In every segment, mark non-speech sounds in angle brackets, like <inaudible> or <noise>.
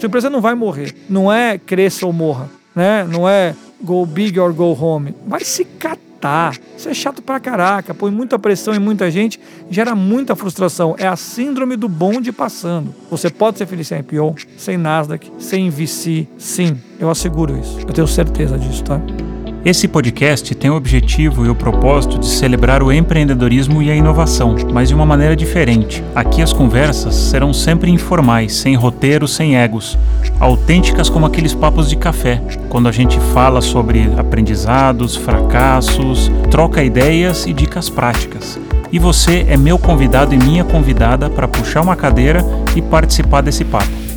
Sua empresa não vai morrer. Não é cresça ou morra, né? Não é go big or go home. Vai se catar. Isso é chato pra caraca, põe muita pressão em muita gente, gera muita frustração. É a síndrome do bonde passando. Você pode ser feliz sem IPO, sem Nasdaq, sem VC, sim. Eu asseguro isso. Eu tenho certeza disso, tá? Esse podcast tem o objetivo e o propósito de celebrar o empreendedorismo e a inovação, mas de uma maneira diferente. Aqui as conversas serão sempre informais, sem roteiro, sem egos, autênticas como aqueles papos de café, quando a gente fala sobre aprendizados, fracassos, troca ideias e dicas práticas. E você é meu convidado e minha convidada para puxar uma cadeira e participar desse papo.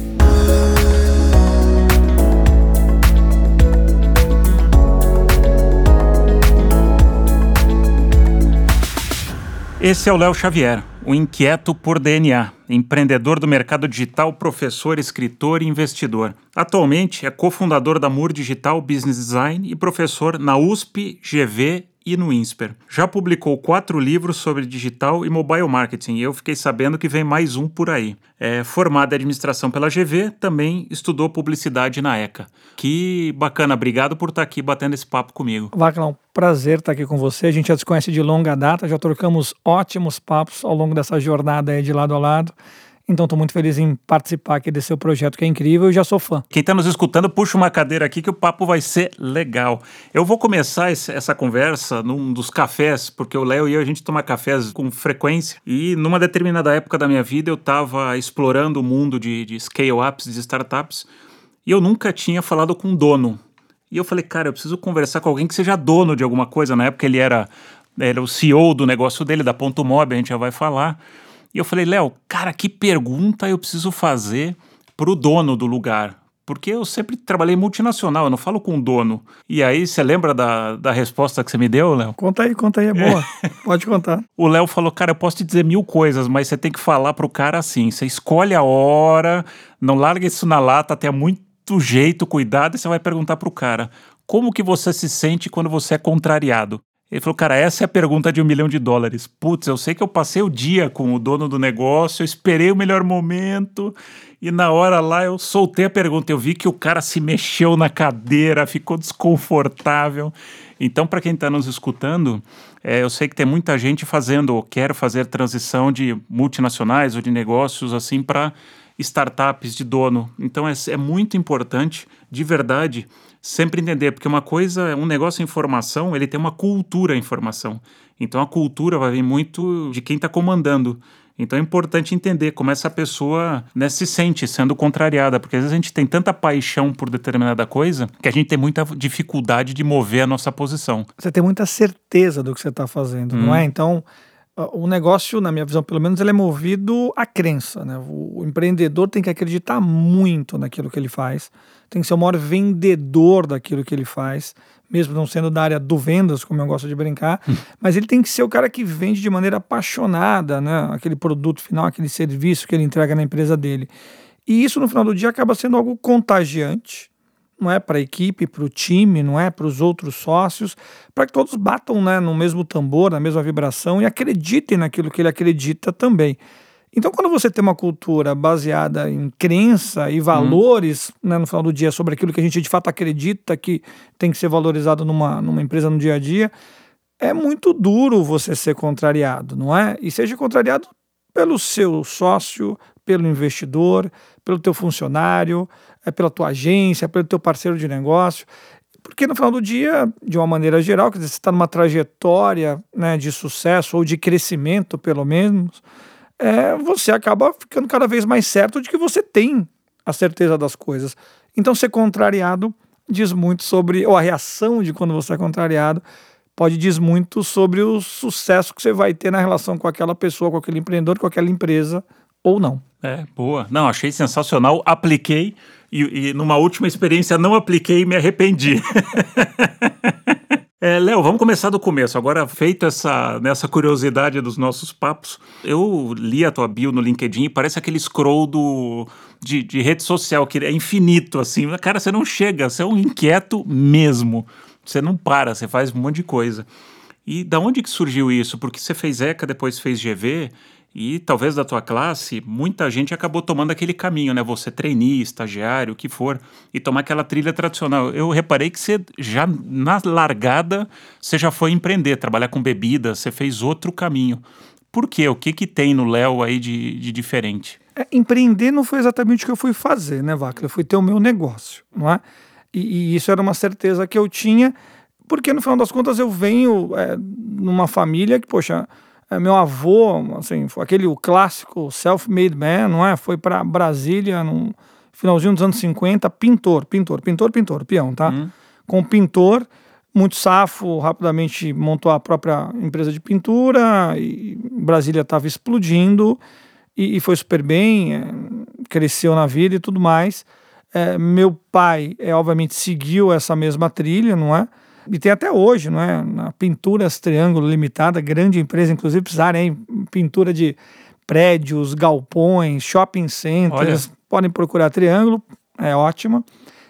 Esse é o Léo Xavier, o inquieto por DNA, empreendedor do mercado digital, professor, escritor e investidor. Atualmente é cofundador da Mur Digital Business Design e professor na USP, GV e no INSPER. Já publicou quatro livros sobre digital e mobile marketing e eu fiquei sabendo que vem mais um por aí. É formado em administração pela GV, também estudou publicidade na ECA. Que bacana, obrigado por estar aqui batendo esse papo comigo. Vaclão, prazer estar aqui com você. A gente já se conhece de longa data, já trocamos ótimos papos ao longo dessa jornada aí de lado a lado. Então estou muito feliz em participar aqui desse seu projeto que é incrível e já sou fã. Quem está nos escutando, puxa uma cadeira aqui que o papo vai ser legal. Eu vou começar esse, essa conversa num dos cafés, porque o Léo e eu a gente toma cafés com frequência. E numa determinada época da minha vida eu estava explorando o mundo de, de scale-ups, de startups, e eu nunca tinha falado com o dono. E eu falei, cara, eu preciso conversar com alguém que seja dono de alguma coisa. Na época ele era, era o CEO do negócio dele, da Ponto Mob, a gente já vai falar. E eu falei, Léo, cara, que pergunta eu preciso fazer pro dono do lugar? Porque eu sempre trabalhei multinacional, eu não falo com o dono. E aí, você lembra da, da resposta que você me deu, Léo? Conta aí, conta aí, é boa. <laughs> Pode contar. O Léo falou, cara, eu posso te dizer mil coisas, mas você tem que falar pro cara assim. Você escolhe a hora, não larga isso na lata, tenha muito jeito, cuidado, e você vai perguntar pro cara. Como que você se sente quando você é contrariado? Ele falou, cara, essa é a pergunta de um milhão de dólares. Putz, eu sei que eu passei o dia com o dono do negócio, eu esperei o melhor momento e na hora lá eu soltei a pergunta. Eu vi que o cara se mexeu na cadeira, ficou desconfortável. Então, para quem está nos escutando, é, eu sei que tem muita gente fazendo ou quer fazer transição de multinacionais ou de negócios assim para startups de dono. Então, é, é muito importante, de verdade, sempre entender, porque uma coisa, um negócio em informação, ele tem uma cultura em informação. Então a cultura vai vir muito de quem está comandando. Então é importante entender como essa pessoa né, se sente sendo contrariada, porque às vezes a gente tem tanta paixão por determinada coisa que a gente tem muita dificuldade de mover a nossa posição. Você tem muita certeza do que você está fazendo, hum. não é? Então o negócio, na minha visão, pelo menos, ele é movido à crença. Né? O empreendedor tem que acreditar muito naquilo que ele faz, tem que ser o maior vendedor daquilo que ele faz, mesmo não sendo da área do vendas, como eu gosto de brincar, hum. mas ele tem que ser o cara que vende de maneira apaixonada né? aquele produto final, aquele serviço que ele entrega na empresa dele. E isso, no final do dia, acaba sendo algo contagiante não é para a equipe, para o time, não é para os outros sócios, para que todos batam né, no mesmo tambor, na mesma vibração e acreditem naquilo que ele acredita também. Então, quando você tem uma cultura baseada em crença e valores, uhum. né, no final do dia, sobre aquilo que a gente de fato acredita que tem que ser valorizado numa, numa empresa no dia a dia, é muito duro você ser contrariado, não é? E seja contrariado pelo seu sócio, pelo investidor, pelo teu funcionário, é pela tua agência, pelo teu parceiro de negócio. Porque no final do dia, de uma maneira geral, quer dizer, você está numa trajetória né, de sucesso ou de crescimento, pelo menos, é, você acaba ficando cada vez mais certo de que você tem a certeza das coisas. Então, ser contrariado diz muito sobre, ou a reação de quando você é contrariado, pode dizer muito sobre o sucesso que você vai ter na relação com aquela pessoa, com aquele empreendedor, com aquela empresa ou não. É, boa. Não, achei sensacional. Apliquei e, e numa última experiência não apliquei e me arrependi. <laughs> É, Léo, vamos começar do começo. Agora, feita essa nessa curiosidade dos nossos papos, eu li a tua bio no LinkedIn e parece aquele scroll do, de, de rede social, que é infinito, assim. Cara, você não chega, você é um inquieto mesmo. Você não para, você faz um monte de coisa. E da onde que surgiu isso? Porque você fez ECA, depois fez GV, E talvez da tua classe, muita gente acabou tomando aquele caminho, né? Você trainee, estagiário, o que for, e tomar aquela trilha tradicional. Eu reparei que você já na largada, você já foi empreender, trabalhar com bebida, você fez outro caminho. Por quê? O que que tem no Léo aí de, de diferente? É, empreender não foi exatamente o que eu fui fazer, né, Vaca? Eu fui ter o meu negócio, não é? E, e, isso era uma certeza que eu tinha, porque no final das contas eu venho é, numa família que, poxa, meu avô, assim, foi aquele o clássico self-made man, não é? Foi para Brasília no finalzinho dos anos 50, pintor, pintor, pintor, pintor, peão, tá? Uhum. Com pintor, muito safo, rapidamente montou a própria empresa de pintura, e Brasília estava explodindo e, e, foi super bem, é, cresceu na vida e tudo mais. É, meu pai, é, obviamente, seguiu essa mesma trilha, não é? E tem até hoje, não é? Na Pinturas Triângulo Limitada, grande empresa, inclusive precisarem pintura de prédios, galpões, shopping centers, Olha. podem procurar Triângulo, é ótima.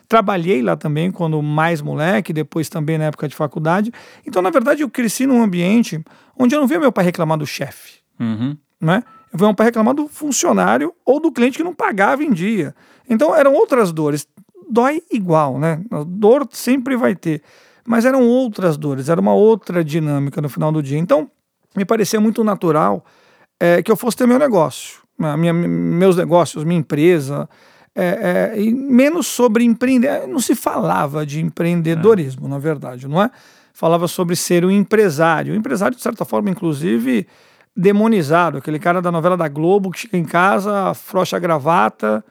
Trabalhei lá também quando mais moleque, depois também na época de faculdade. Então, na verdade, eu cresci num ambiente onde eu não via meu pai reclamar do chefe, uhum. né? Eu via meu pai reclamar do funcionário ou do cliente que não pagava em dia. Então, eram outras dores. Dói igual, né? A dor sempre vai ter mas eram outras dores, era uma outra dinâmica no final do dia. Então, me parecia muito natural é, que eu fosse ter meu negócio, né, minha, meus negócios, minha empresa, é, é, e menos sobre empreender. Não se falava de empreendedorismo, na verdade, não é? Falava sobre ser um empresário. Um empresário, de certa forma, inclusive, demonizado. Aquele cara da novela da Globo que chega em casa, afrouxa a gravata,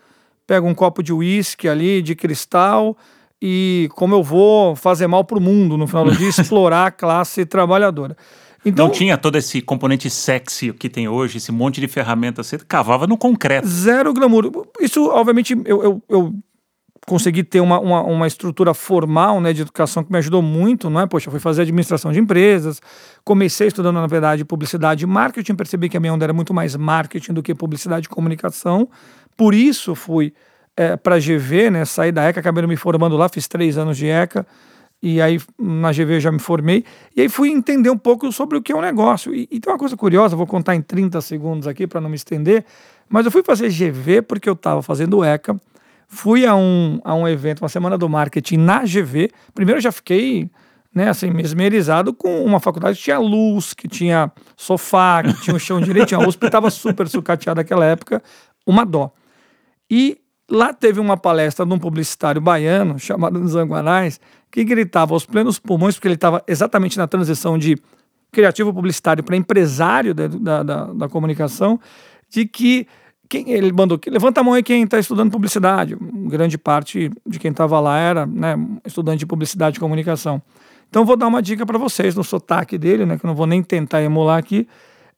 pega um copo de uísque ali, de cristal e como eu vou fazer mal para o mundo no final do dia, <laughs> explorar a classe trabalhadora. Então, não tinha todo esse componente sexy que tem hoje, esse monte de ferramentas, você cavava no concreto. Zero glamour. Isso, obviamente, eu, eu, eu consegui ter uma, uma, uma, estrutura formal né, de educação que me ajudou muito, não é? Poxa, fui fazer administração de empresas, comecei estudando, na verdade, publicidade e marketing, percebi que a minha onda era muito mais marketing do que publicidade e comunicação, por isso fui é, para a GV, né? Saí da ECA, acabei me formando lá, fiz três anos de ECA, e aí na GV eu já me formei, e aí fui entender um pouco sobre o que é um negócio. E, e tem uma coisa curiosa, vou contar em 30 segundos aqui para não me estender, mas eu fui fazer GV porque eu estava fazendo ECA, fui a um, a um evento, uma semana do marketing na GV. Primeiro eu já fiquei né, assim, mesmerizado com uma faculdade que tinha luz, que tinha sofá, que tinha o chão direitinho. A USP estava super sucateada naquela época, uma dó. E Lá teve uma palestra de um publicitário baiano chamado Zanguanais, que gritava aos plenos pulmões, porque ele estava exatamente na transição de criativo publicitário para empresário da, da, da, da, comunicação, de que quem, ele mandou que levanta a mão aí quem está estudando publicidade. Grande parte de quem estava lá era né, estudante de publicidade e comunicação. Então vou dar uma dica para vocês no sotaque dele, né, que eu não vou nem tentar emular aqui.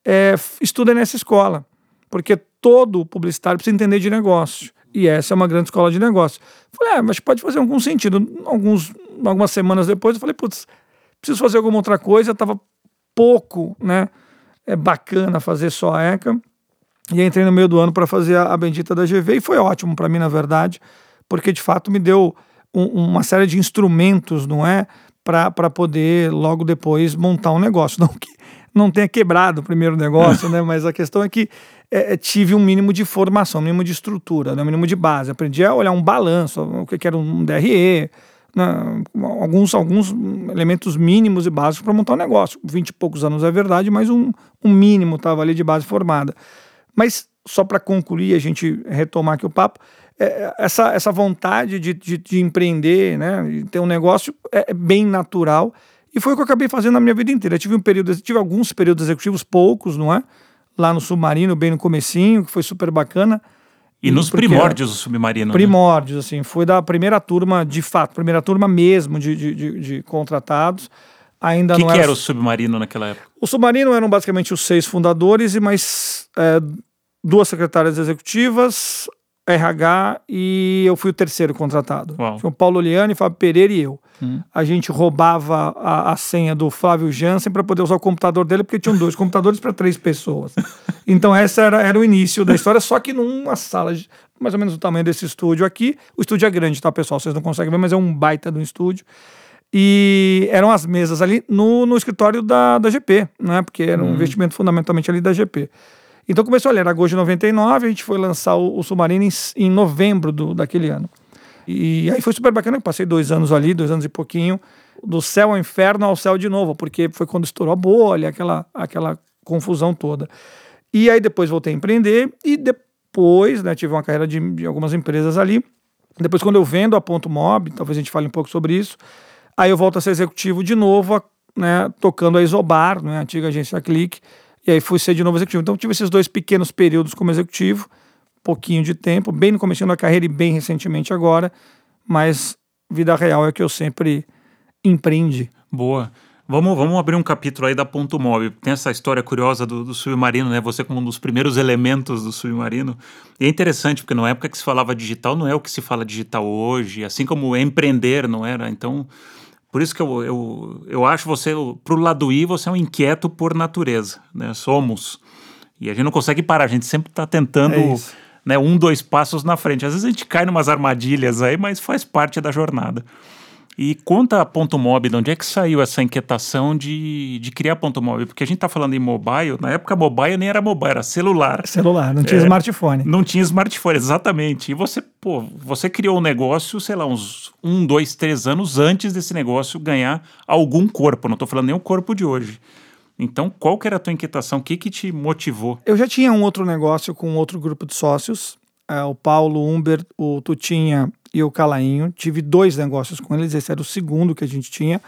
É, estuda nessa escola, porque todo publicitário precisa entender de negócio. E essa é uma grande escola de negócio. Falei, ah, mas pode fazer algum sentido. Alguns, algumas semanas depois, eu falei, putz, preciso fazer alguma outra coisa. Estava pouco, né? É bacana fazer só a ECA. E entrei no meio do ano para fazer a, a, bendita da GV e foi ótimo para mim, na verdade, porque de fato me deu um, uma série de instrumentos, não é? Para poder logo depois montar um negócio. Não que não tenha quebrado o primeiro negócio, <laughs> né? Mas a questão é que é, é, tive um mínimo de formação, um mínimo de estrutura, né, um mínimo de base. Aprendi a olhar um balanço, o que era um DRE, né, alguns, alguns elementos mínimos e básicos para montar um negócio. Vinte e poucos anos é verdade, mas um, um mínimo estava ali de base formada. Mas só para concluir, a gente retomar aqui o papo, é, essa, essa vontade de, de, de, empreender, né, de ter um negócio é, é bem natural. E foi o que eu acabei fazendo na minha vida inteira. Eu tive um período, tive alguns períodos executivos, poucos, não é? Lá no Submarino, bem no comecinho, que foi super bacana. E, nos primórdios do Submarino. Né? Primórdios, né? assim. Foi da primeira turma, de fato, primeira turma mesmo de, de, de, de contratados. Ainda que não que era... era o Submarino naquela época? O Submarino eram basicamente os seis fundadores e mais é, duas secretárias executivas, RH e eu fui o terceiro contratado. Uau. Foi o Paulo Liane, Fábio Pereira e eu. Hum. A gente roubava a, a senha do Flávio Jansen para poder usar o computador dele, porque tinham dois computadores para três pessoas. <laughs> Então, essa era, era o início da história, só que numa sala de, mais ou menos do tamanho desse estúdio aqui. O estúdio é grande, tá, pessoal? Vocês não conseguem ver, mas é um baita do estúdio. E eram as mesas ali no, no escritório da, da GP, né? Porque era um hum. investimento fundamentalmente ali da GP. Então começou ali, era agosto de 99, a gente foi lançar o, o Submarino em, em novembro do, daquele ano. E aí foi super bacana, eu passei dois anos ali, dois anos e pouquinho, do céu ao inferno ao céu de novo, porque foi quando estourou a bolha, aquela, aquela confusão toda. E aí depois voltei a empreender e depois, né, tive uma carreira de, de algumas empresas ali. Depois, quando eu vendo a Ponto Mob, talvez a gente fale um pouco sobre isso, aí eu volto a ser executivo de novo, né, tocando a Isobar, né, a antiga agência Clique, e aí fui ser de novo executivo. Então tive esses dois pequenos períodos como executivo, pouquinho de tempo, bem no começo da carreira e bem recentemente agora, mas vida real é que eu sempre empreende. Boa. Vamos, vamos abrir um capítulo aí da Ponto Móvel. Tem essa história curiosa do, do, submarino, né? Você como um dos primeiros elementos do submarino. E é interessante, porque na época que se falava digital não é o que se fala digital hoje, assim como empreender não era. Então, por isso que eu, eu, eu acho você, pro lado I, você é um inquieto por natureza, né? Somos. E a gente não consegue parar, a gente sempre está tentando... É né, um, dois passos na frente. Às vezes a gente cai numas armadilhas aí, mas faz parte da jornada. E conta a Ponto Mob, de onde é que saiu essa inquietação de, de criar Ponto Mob? Porque a gente está falando em mobile, na época mobile nem era mobile, era celular. Celular, não tinha é, smartphone. Não tinha smartphone, exatamente. E você, pô, você criou um negócio, sei lá, uns um, dois, três anos antes desse negócio ganhar algum corpo. Não estou falando nem o corpo de hoje. Então, qual que era a tua inquietação? O que que te motivou? Eu já tinha um outro negócio com outro grupo de sócios, é, o Paulo, o Humber, o Tutinha e o Calainho. Tive dois negócios com eles, esse era o segundo que a gente tinha,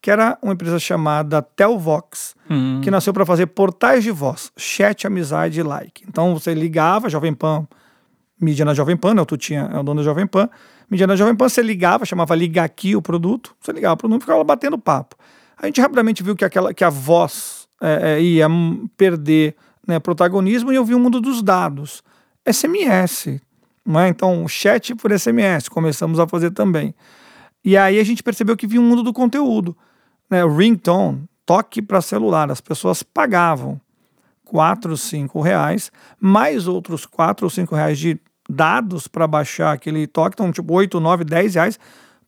que era uma empresa chamada Telvox, uhum. que nasceu para fazer portais de voz, chat, amizade e like. Então, você ligava, Jovem Pan, mídia na Jovem Pan, né, o Tutinha é o dono da Jovem Pan, mídia na Jovem Pan, você ligava, chamava Liga Aqui o produto, você ligava para o número e ficava batendo papo. A gente rapidamente viu que, aquela, que a voz é, é, ia perder né, protagonismo e eu vi o mundo dos dados. SMS, não é? Então, chat por SMS, começamos a fazer também. E aí a gente percebeu que vinha um mundo do conteúdo. Né? Ringtone, toque para celular, as pessoas pagavam 4, 5 reais, mais outros 4 ou 5 reais de dados para baixar aquele toque, então tipo 8, 9, 10 reais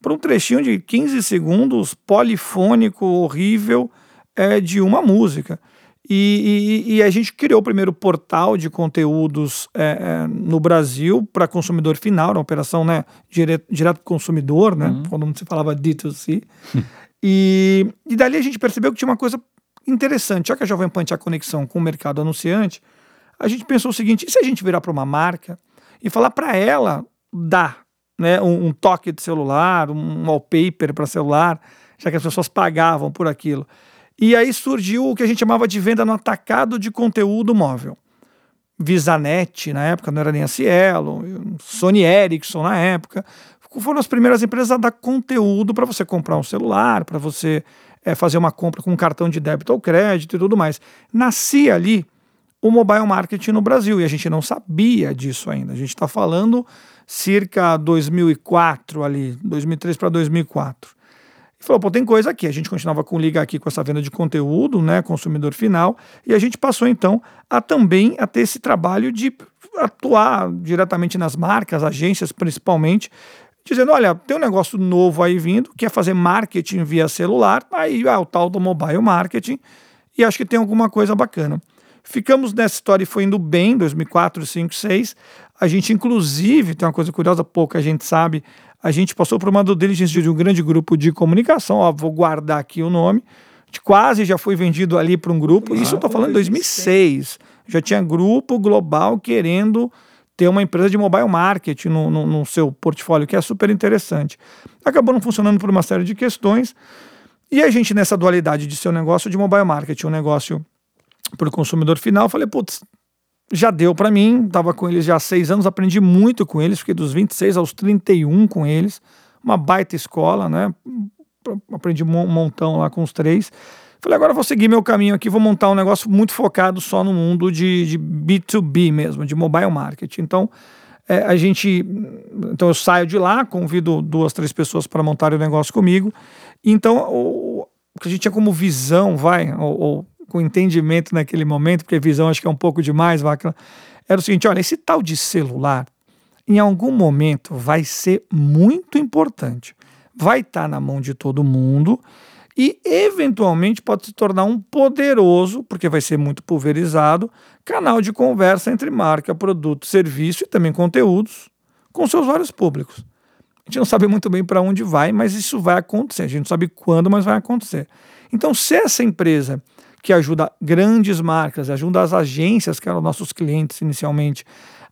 para um trechinho de 15 segundos polifônico, horrível, é, de uma música. E, e, e, a gente criou o primeiro portal de conteúdos é, é, no Brasil para consumidor final, uma operação né, direto, direto consumidor, né, uhum. quando se falava D2C. <laughs> e, e dali a gente percebeu que tinha uma coisa interessante. Já que a Jovem Pan tinha conexão com o mercado anunciante, a gente pensou o seguinte: e se a gente virar para uma marca e falar para ela dar né, um, um, toque de celular, um wallpaper para celular, já que as pessoas pagavam por aquilo. E aí surgiu o que a gente chamava de venda no atacado de conteúdo móvel. Visanet, na época, não era nem a Cielo, Sony Ericsson, na época, foram as primeiras empresas a dar conteúdo para você comprar um celular, para você é, fazer uma compra com um cartão de débito ou crédito e tudo mais. Nascia ali o mobile marketing no Brasil e a gente não sabia disso ainda. A gente está falando circa 2004 ali, 2003 para 2004. Falou, pô, tem coisa aqui. A gente continuava com liga aqui com essa venda de conteúdo, né, consumidor final, e a gente passou então a também a ter esse trabalho de atuar diretamente nas marcas, agências principalmente, dizendo, olha, tem um negócio novo aí vindo, que é fazer marketing via celular, aí é o tal do mobile marketing, e acho que tem alguma coisa bacana. Ficamos nessa história e foi indo bem, 2004, 2005, 2006. A gente, inclusive, tem uma coisa curiosa, pouca gente sabe, a gente passou por uma due diligence de um grande grupo de comunicação, ó, vou guardar aqui o nome, quase já foi vendido ali para um grupo, isso eu estou falando em 2006. Já tinha grupo global querendo ter uma empresa de mobile marketing no, no, no seu portfólio, que é super interessante. Acabou não funcionando por uma série de questões, e a gente, nessa dualidade de ser um negócio de mobile marketing, um negócio para o consumidor final, falei, putz, já deu para mim, estava com eles já há seis anos, aprendi muito com eles, fiquei dos 26 aos 31 com eles, uma baita escola, né? Aprendi um montão lá com os três. Falei, agora vou seguir meu caminho aqui, vou montar um negócio muito focado só no mundo de, de B2B mesmo, de mobile marketing. Então, é, a gente. Então, eu saio de lá, convido duas, três pessoas para montar o negócio comigo. Então, o, o que a gente tinha como visão, vai, ou, ou com entendimento naquele momento, porque visão acho que é um pouco demais, Vacla, era o seguinte: olha, esse tal de celular, em algum momento vai ser muito importante. Vai estar tá na mão de todo mundo e eventualmente pode se tornar um poderoso, porque vai ser muito pulverizado, canal de conversa entre marca, produto, serviço e também conteúdos com seus vários públicos. A gente não sabe muito bem para onde vai, mas isso vai acontecer. A gente não sabe quando, mas vai acontecer. Então, se essa empresa que ajuda grandes marcas, ajuda as agências, que eram nossos clientes inicialmente,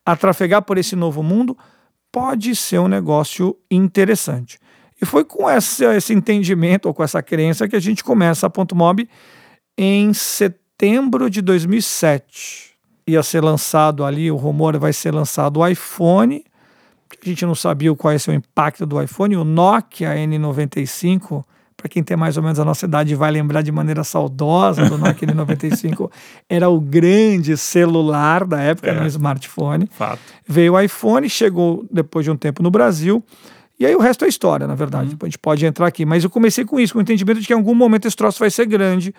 a trafegar por esse novo mundo, pode ser um negócio interessante. E foi com esse, esse entendimento ou com essa crença que a gente começa a Ponto Mob em setembro de 2007. Ia ser lançado ali, o rumor vai ser lançado o iPhone. A gente não sabia qual ia ser o impacto do iPhone. O Nokia N95 para quem tem mais ou menos a nossa idade vai lembrar de maneira saudosa do Nokia N95, <laughs> era o grande celular da época, é. no smartphone. Fato. Veio o iPhone, chegou depois de um tempo no Brasil. E aí o resto é história, na verdade. Uhum. A gente pode entrar aqui. Mas eu comecei com isso, com o entendimento de que em algum momento esse troço vai ser grande.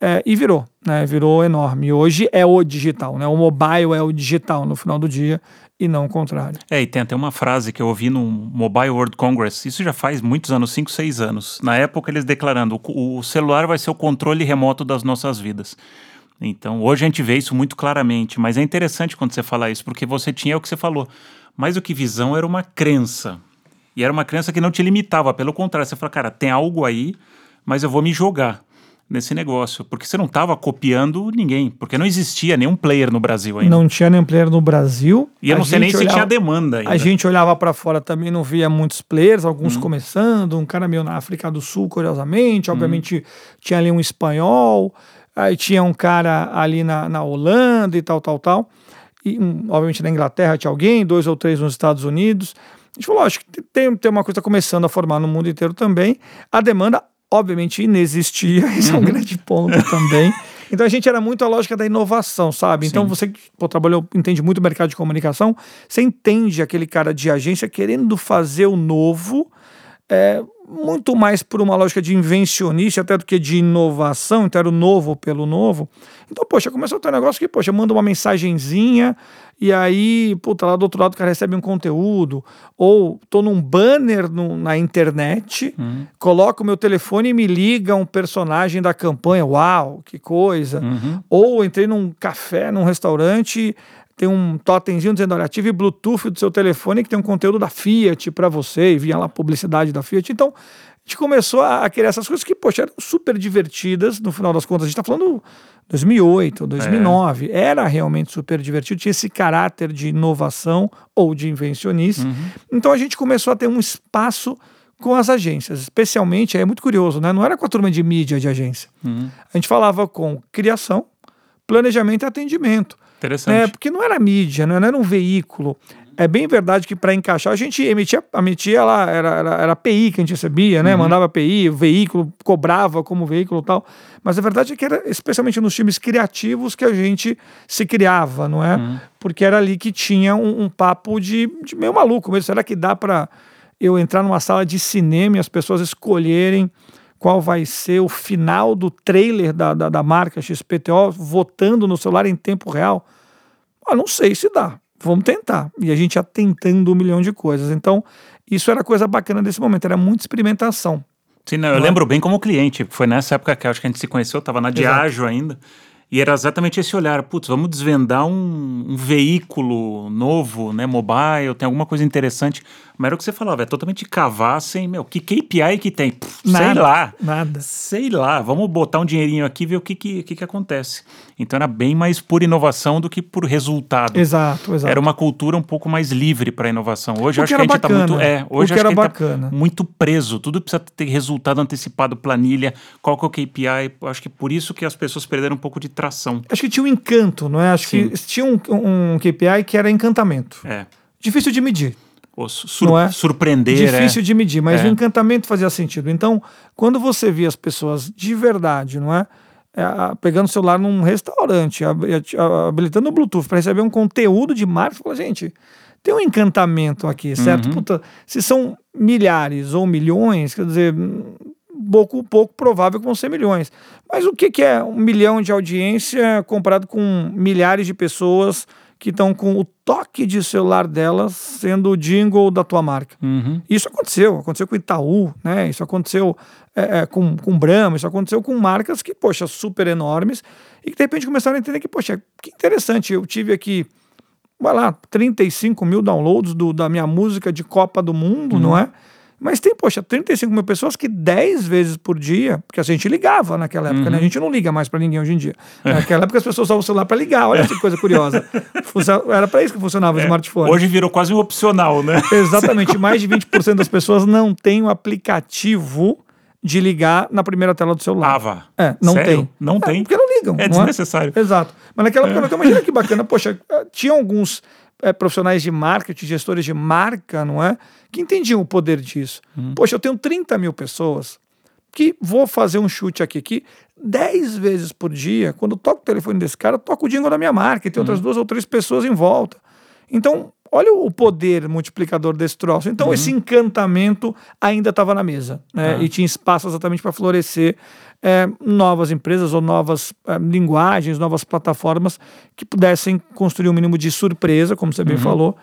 É, e virou, né? Virou enorme. E hoje é o digital, né? O mobile é o digital no final do dia e não o contrário. É, e tem até uma frase que eu ouvi no Mobile World Congress, isso já faz muitos anos, 5, 6 anos. Na época eles declarando, o celular vai ser o controle remoto das nossas vidas. Então, hoje a gente vê isso muito claramente, mas é interessante quando você fala isso, porque você tinha o que você falou. Mais do que visão, era uma crença. E era uma crença que não te limitava, pelo contrário, você fala, cara, tem algo aí, mas eu vou me jogar nesse negócio, porque você não estava copiando ninguém, porque não existia nenhum player no Brasil ainda. Não tinha nenhum player no Brasil. E eu não sei nem olhava, se tinha demanda ainda. A gente olhava para fora também, não via muitos players, alguns hum. começando, um cara meio na África do Sul, curiosamente, hum. obviamente tinha ali um espanhol, aí tinha um cara ali na, na Holanda e tal, tal, tal. E, um, obviamente na Inglaterra tinha alguém, dois ou três nos Estados Unidos. A gente falou, acho que tem, tem uma coisa começando a formar no mundo inteiro também. A demanda, obviamente inexistia, <laughs> esse é um uhum. grande ponto também. Então a gente era muito a lógica da inovação, sabe? Então Sim. você que trabalhou, entende muito o mercado de comunicação, você entende aquele cara de agência querendo fazer o novo, é, muito mais por uma lógica de invencionista até do que de inovação, então era o novo pelo novo. Então, poxa, começou a ter um negócio que, poxa, manda uma mensagenzinha e aí, puta, lá do outro lado o cara recebe um conteúdo, ou tô num banner no, na internet, uhum. coloco o meu telefone e me liga um personagem da campanha, uau, que coisa. Uhum. Ou entrei num café, num restaurante, tem um totemzinho dizendo, olha, ative Bluetooth do seu telefone que tem um conteúdo da Fiat para você, e vinha lá publicidade da Fiat. Então, a gente começou a, a essas coisas que, poxa, eram super divertidas, no final das contas, a gente está falando 2008, 2009, é. era realmente super divertido, tinha esse caráter de inovação ou de invencionice. Uhum. Então a gente começou a ter um espaço com as agências, especialmente, é muito curioso, né? Não era com a turma de mídia de agência. Uhum. A gente falava com criação, planejamento e atendimento. Interessante. É, porque não era mídia, né? não era um veículo. É bem verdade que para encaixar, a gente emitia, emitia lá, era, era, era API que a gente recebia, né? Uhum. Mandava API, o veículo cobrava como veículo tal. Mas a verdade é que era especialmente nos times criativos que a gente se criava, não é? Uhum. Porque era ali que tinha um, um papo de, de meio maluco mesmo. Será que dá para eu entrar numa sala de cinema e as pessoas escolherem qual vai ser o final do trailer da, da, da marca XPTO votando no celular em tempo real? Ah, não sei se dá. Vamos tentar. E a gente já tentando um milhão de coisas. Então, isso era coisa bacana desse momento, era muita experimentação. Sim, não, eu não é? lembro é? bem como cliente. Foi nessa época que acho que a gente se conheceu, estava na Diageo ainda. E era exatamente esse olhar, putz, vamos desvendar um, um, veículo novo, né, mobile, tem alguma coisa interessante. Mas era o que você falava, é totalmente cavar sem, meu, que KPI que tem? Pff, nada, sei lá. Nada. Sei lá, vamos botar um dinheirinho aqui e ver o que, que, que, que acontece. Então era bem mais por inovação do que por resultado. Exato, exato. Era uma cultura um pouco mais livre para inovação. Hoje acho que a gente está muito, é, hoje acho que a gente tá muito preso. Tudo precisa ter resultado antecipado, planilha, qual que é o KPI. Acho que por isso que as pessoas perderam um pouco de tração. Acho que tinha um encanto, não é? Acho Sim. que tinha um, um KPI que era encantamento. É. Difícil de medir sur não é? surpreender. Difícil é. de medir, mas é. o encantamento fazia sentido. Então, quando você via as pessoas de verdade, não é? É pegando o celular num restaurante, habilitando o Bluetooth para receber um conteúdo de marca, fala, gente, tem um encantamento aqui, certo? Uhum. Puta, se são milhares ou milhões, quer dizer, pouco, pouco provável que vão ser milhões. Mas o que, que é um milhão de audiência comparado com milhares de pessoas que estão com o toque de celular delas sendo o jingle da tua marca. Uhum. Isso aconteceu, aconteceu com Itaú, né? Isso aconteceu é, é, com, com Brahma, isso aconteceu com marcas que, poxa, super enormes e que de repente começaram a entender que, poxa, que interessante, eu tive aqui, vai lá, 35 mil downloads do, da minha música de Copa do Mundo, Uhum. não é? Mas tem, poxa, 35 mil pessoas que 10 vezes por dia, porque a gente ligava naquela época, Uhum. né? A gente não liga mais pra ninguém hoje em dia. <laughs> É. Naquela época as pessoas usavam o celular pra ligar, olha que coisa curiosa. <laughs> Era pra isso que funcionava o smartphone. É. Hoje virou quase um opcional, né? Exatamente, <laughs> mais de 20% das pessoas não tem o aplicativo de ligar na primeira tela do celular. Ava. É, não Sério? tem. Não É, tem. Porque não ligam. É não desnecessário. Exato. Mas naquela época, então, imagina que bacana, poxa, eh, tinha alguns eh, profissionais de marketing, gestores de marca, não é? Que entendiam o poder disso. Uhum. Poxa, eu tenho 30 mil pessoas que vou fazer um chute aqui, que 10 vezes por dia, quando toco o telefone desse cara, eu toco o jingle da minha marca e tem Uhum. outras duas ou três pessoas em volta. Então, olha o poder multiplicador desse troço. Então, Uhum. esse encantamento ainda estava na mesa. Né? Tá. E tinha espaço exatamente para florescer é, novas empresas ou novas é, linguagens, novas plataformas que pudessem construir um mínimo de surpresa, como você bem Uhum. falou,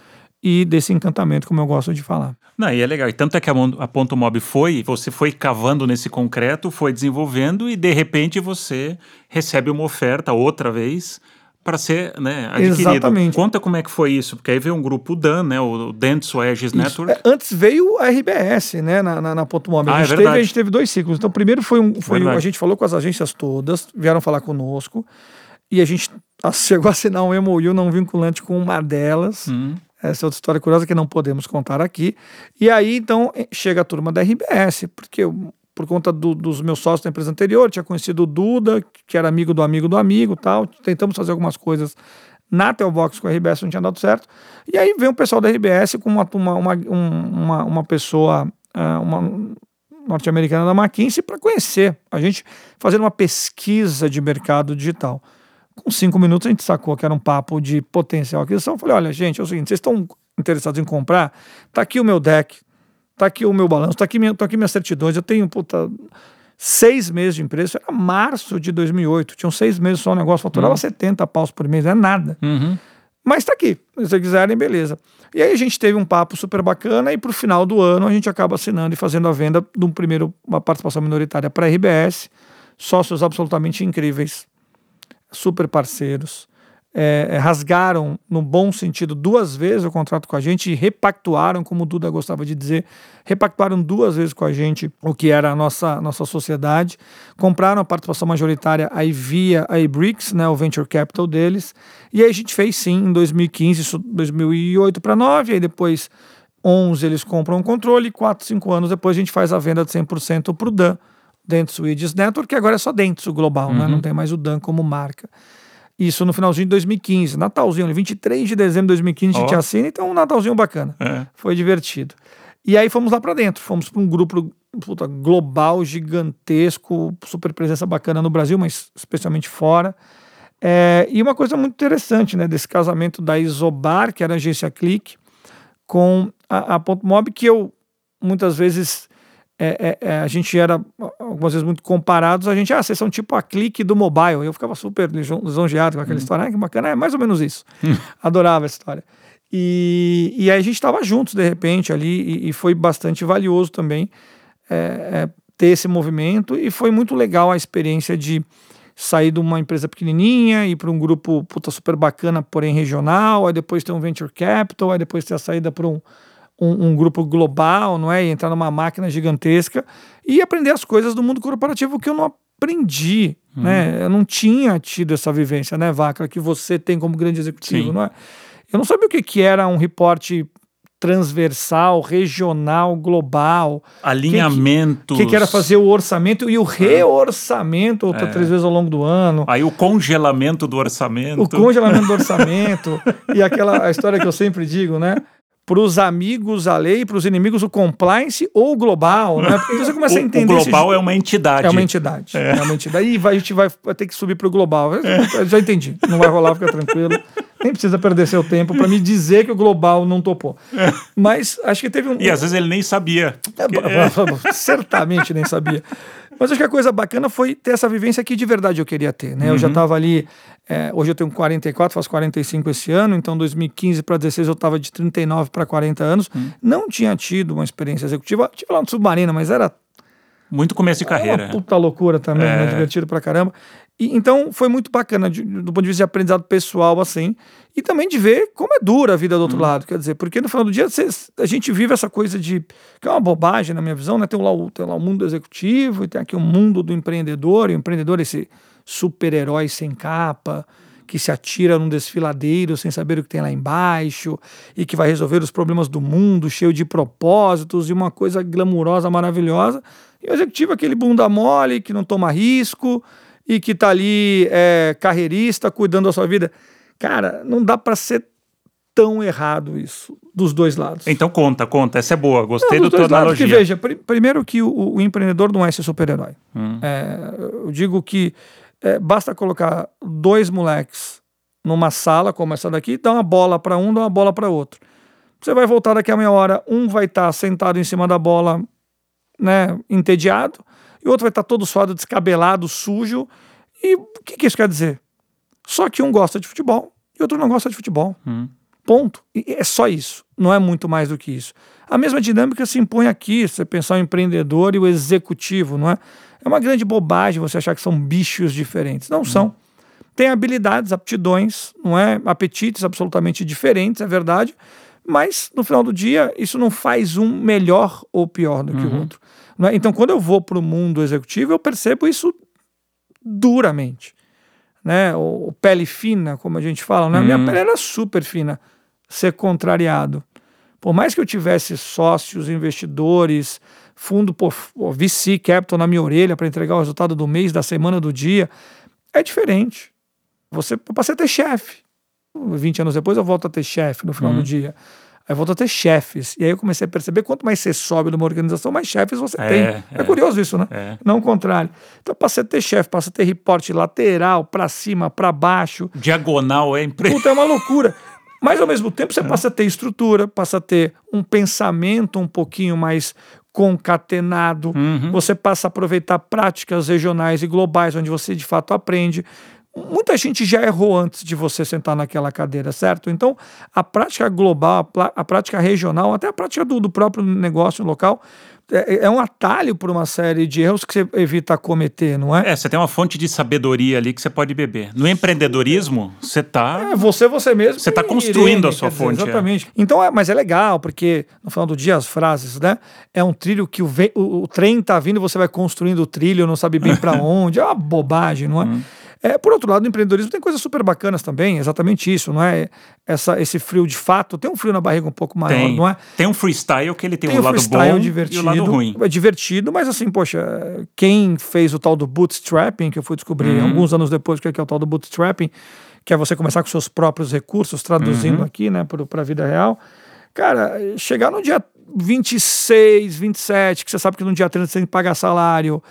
e desse encantamento, como eu gosto de falar. Não, e é legal. E tanto é que a, a Ponto Mob foi, você foi cavando nesse concreto, foi desenvolvendo e de repente você recebe uma oferta outra vez para ser né, adquirido. Exatamente. Conta como é que foi isso, porque aí veio um grupo DAN, né, o Dentsu Aegis Isso. Network. É, antes veio a RBS, né, na, na, na Ponto Móvel. Ah, a, é gente teve, verdade. a gente teve dois ciclos. Então, primeiro foi um. Foi, Verdade. a gente falou com as agências todas, vieram falar conosco, e a gente <laughs> chegou a assinar um MOU não vinculante com uma delas. Hum, Essa é outra história curiosa que não podemos contar aqui. E aí, então, chega a turma da RBS, porque por conta do- dos meus sócios da empresa anterior, tinha conhecido o Duda, que era amigo do amigo do amigo tal. Tentamos fazer algumas coisas na Telbox com a RBS, não tinha dado certo. E aí vem o pessoal da RBS com uma, uma, uma, um- uma, uma pessoa, ah, uma norte-americana da McKinsey, para conhecer. A gente fazendo uma pesquisa de mercado digital. Com cinco minutos a gente sacou que era um papo de potencial aquisição. Eu falei, olha, gente, é o seguinte, vocês estão interessados em comprar? Tá aqui o meu deck, tá aqui o meu balanço, tá aqui, minha, tá aqui minhas certidões, eu tenho, puta, seis meses de empresa, era março de 2008, tinham seis meses só o negócio, faturava 70 paus por mês, não é nada. uhum. Mas tá aqui, se vocês quiserem, beleza. E aí a gente teve um papo super bacana e pro final do ano a gente acaba assinando e fazendo a venda de um primeiro, uma participação minoritária para a RBS, sócios absolutamente incríveis, super parceiros, é, é, rasgaram, no bom sentido, duas vezes o contrato com a gente e repactuaram, como o Duda gostava de dizer, repactuaram duas vezes com a gente o que era a nossa, nossa sociedade, compraram a participação majoritária aí via a Ibrix, né, o venture capital deles, e aí a gente fez sim em 2015, isso 2008 para 9, aí depois 11 eles compram o controle, 4, 5 anos depois a gente faz a venda de 100% para o Dan, Dentsu Aegis Network, que agora é só Dentsu global, né? não tem mais o Dan como marca. Isso no finalzinho de 2015, Natalzinho, ali, 23 de dezembro de 2015 a gente assina, então um Natalzinho bacana. É. Foi divertido. E aí fomos lá para dentro, fomos para um grupo puta, global, gigantesco, super presença bacana no Brasil, mas especialmente fora. É, e uma coisa muito interessante, né, desse casamento da Isobar, que era a agência Clique, com a, a Ponto Mob, que eu muitas vezes é, é, é, a gente era algumas vezes muito comparados, a gente, ah, vocês são tipo a clique do mobile. Eu ficava super lison- lisonjeado com aquela história, ah, que bacana, é mais ou menos isso. <laughs> Adorava a história. E, e aí a gente estava juntos de repente ali, e, e foi bastante valioso também é, é, ter esse movimento, e foi muito legal a experiência de sair de uma empresa pequenininha, ir para um grupo puta, super bacana, porém regional, aí depois ter um venture capital, aí depois ter a saída para um, um, um grupo global, não é? E entrar numa máquina gigantesca e aprender as coisas do mundo corporativo que eu não aprendi, né? Eu não tinha tido essa vivência, né, Vaca, que você tem como grande executivo, Sim. não é? Eu não sabia o que, que era um reporte transversal, regional, global, Alinhamento. o que, que era fazer o orçamento e o reorçamento outra, três vezes ao longo do ano. Aí o congelamento do orçamento. O congelamento do orçamento <laughs> e aquela a história que eu sempre digo, né? Para os amigos a lei, para os inimigos o compliance ou o global, né? Porque você começa a <laughs> O- entender. o global é uma entidade. é uma entidade. É, uma entidade. E vai, a gente vai, vai ter que subir para o global. Eu Já entendi. Não vai rolar, fica tranquilo. Nem precisa perder seu tempo para me dizer que o global não topou. Mas acho que teve um. E às vezes ele nem sabia. É, <laughs> Certamente nem sabia. Mas acho que a coisa bacana foi ter essa vivência que de verdade eu queria ter, né? Uhum. Eu já estava ali, é, hoje eu tenho 44, faço 45 esse ano, então 2015 para 16 eu estava de 39 para 40 anos. Uhum. Não tinha tido uma experiência executiva, tive lá no Submarino, mas era muito começo de carreira. Uma puta loucura também, é. né? divertido pra caramba. E, então foi muito bacana de, do ponto de vista de aprendizado pessoal, assim, e também de ver como é dura a vida do outro hum. lado. Quer dizer, porque no final do dia cê, a gente vive essa coisa de. que é uma bobagem na minha visão, né? Tem lá, o, tem lá o mundo executivo e tem aqui o mundo do empreendedor, e o empreendedor, esse super-herói sem capa, que se atira num desfiladeiro sem saber o que tem lá embaixo, e que vai resolver os problemas do mundo, cheio de propósitos e uma coisa glamurosa, maravilhosa. E o executivo, aquele bunda mole, que não toma risco e que tá ali é, carreirista, cuidando da sua vida. Cara, não dá para ser tão errado isso, dos dois lados. Então conta, conta. Essa é boa, gostei não, do teu analogia. Que, veja, pr primeiro que o, o, empreendedor não é esse super-herói. Hum. É, eu digo que é, basta colocar dois moleques numa sala como essa daqui, dá uma bola para um, dá uma bola para outro. Você vai voltar daqui a meia hora, um vai estar tá sentado em cima da bola, né, entediado, e o outro vai estar todo suado, descabelado, sujo. E o que, que isso quer dizer? Só que um gosta de futebol e outro não gosta de futebol. Hum. Ponto. E é só isso. Não é muito mais do que isso. A mesma dinâmica se impõe aqui, se você pensar o empreendedor e o executivo, não é? É uma grande bobagem você achar que são bichos diferentes. Não hum. são. Tem habilidades, aptidões, não é? Apetites absolutamente diferentes, é verdade. Mas, no final do dia, isso não faz um melhor ou pior do que uhum. o outro. Né? Então, quando eu vou para o mundo executivo, eu percebo isso duramente. Né? O, pele fina, como a gente fala, né? Uhum. minha pele era super fina. Ser contrariado. Por mais que eu tivesse sócios, investidores, fundo por VC Capital na minha orelha para entregar o resultado do mês, da semana, do dia, é diferente. Você eu passei a ter chefe. 20 anos depois eu volto a ter chefe no final uhum. do dia. Aí volta a ter chefes. E aí eu comecei a perceber quanto mais você sobe numa organização, mais chefes você é, tem. É, é, curioso isso, né? É. Não o contrário. Então passa a ter chefe, passa a ter reporte lateral, para cima, para baixo. Diagonal é empresa. Puta, é uma loucura. Mas ao mesmo tempo você é. passa a ter estrutura, passa a ter um pensamento um pouquinho mais concatenado, uhum. você passa a aproveitar práticas regionais e globais, onde você de fato aprende muita gente já errou antes de você sentar naquela cadeira, certo? Então, a prática global, a prática regional, até a prática do, do próprio negócio local, é, é, um atalho para uma série de erros que você evita cometer, não é? É, você tem uma fonte de sabedoria ali que você pode beber. No empreendedorismo, você está. É, você, você mesmo. Você está construindo Irene, a sua fonte. Dizer, exatamente. É. Então, é, mas é legal, porque no final do dia as frases, né? É um trilho que o, o, o trem está vindo, você vai construindo o trilho, não sabe bem para <laughs> onde. É uma bobagem, não é? Hum. É, por outro lado, no empreendedorismo tem coisas super bacanas também, exatamente isso, não é? Essa, esse frio de fato, tem um frio na barriga um pouco maior, tem, não é? Tem um freestyle que ele tem, tem um lado bom divertido, e o lado ruim. É divertido, mas assim, poxa, quem fez o tal do bootstrapping, que eu fui descobrir uhum. alguns anos depois o que é, que é o tal do bootstrapping, que é você começar com seus próprios recursos, traduzindo uhum. aqui, né, para a vida real. Cara, chegar no dia 26, 27, que você sabe que no dia 30 você tem que pagar salário,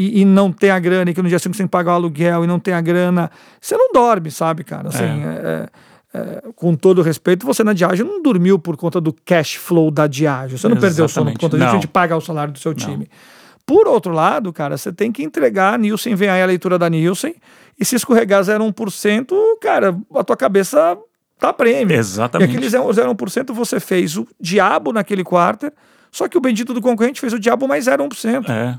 e, e, não tem a grana, e que no dia seguinte você tem que pagar o aluguel e não tem a grana, você não dorme, sabe, cara? Assim, é. É, é, com todo respeito, você na Diageo não dormiu por conta do cash flow da Diageo. Você não Exatamente. perdeu o sono por conta disso, a gente paga o salário do seu time. Não. Por outro lado, cara, você tem que entregar, a Nielsen vem aí a leitura da Nielsen, e se escorregar 0,1%, cara, a tua cabeça tá prêmio. Exatamente. E aquele 0,1% você fez o diabo naquele quarter, só que o bendito do concorrente fez o diabo mais 0,1%. É.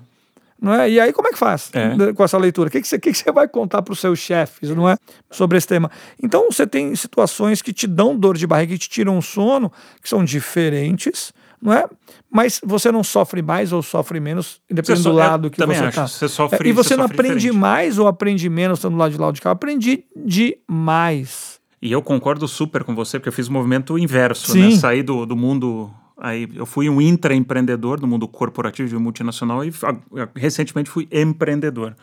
Não é? E aí, como é que faz é. com essa leitura? O que, que, você, que, que você vai contar para os seus chefes não é? sobre esse tema? Então, você tem situações que te dão dor de barriga, que te tiram sono, que são diferentes, não é? Mas você não sofre mais ou sofre menos, dependendo do lado que você está. Você sofre, é, e você, você não aprende diferente. mais ou aprende menos estando do lado de lá de cá. Aprendi demais. E eu concordo super com você, porque eu fiz o movimento inverso, né? Sim. né? Sair do, do mundo Aí eu fui um intraempreendedor no mundo corporativo de multinacional e recentemente fui empreendedor.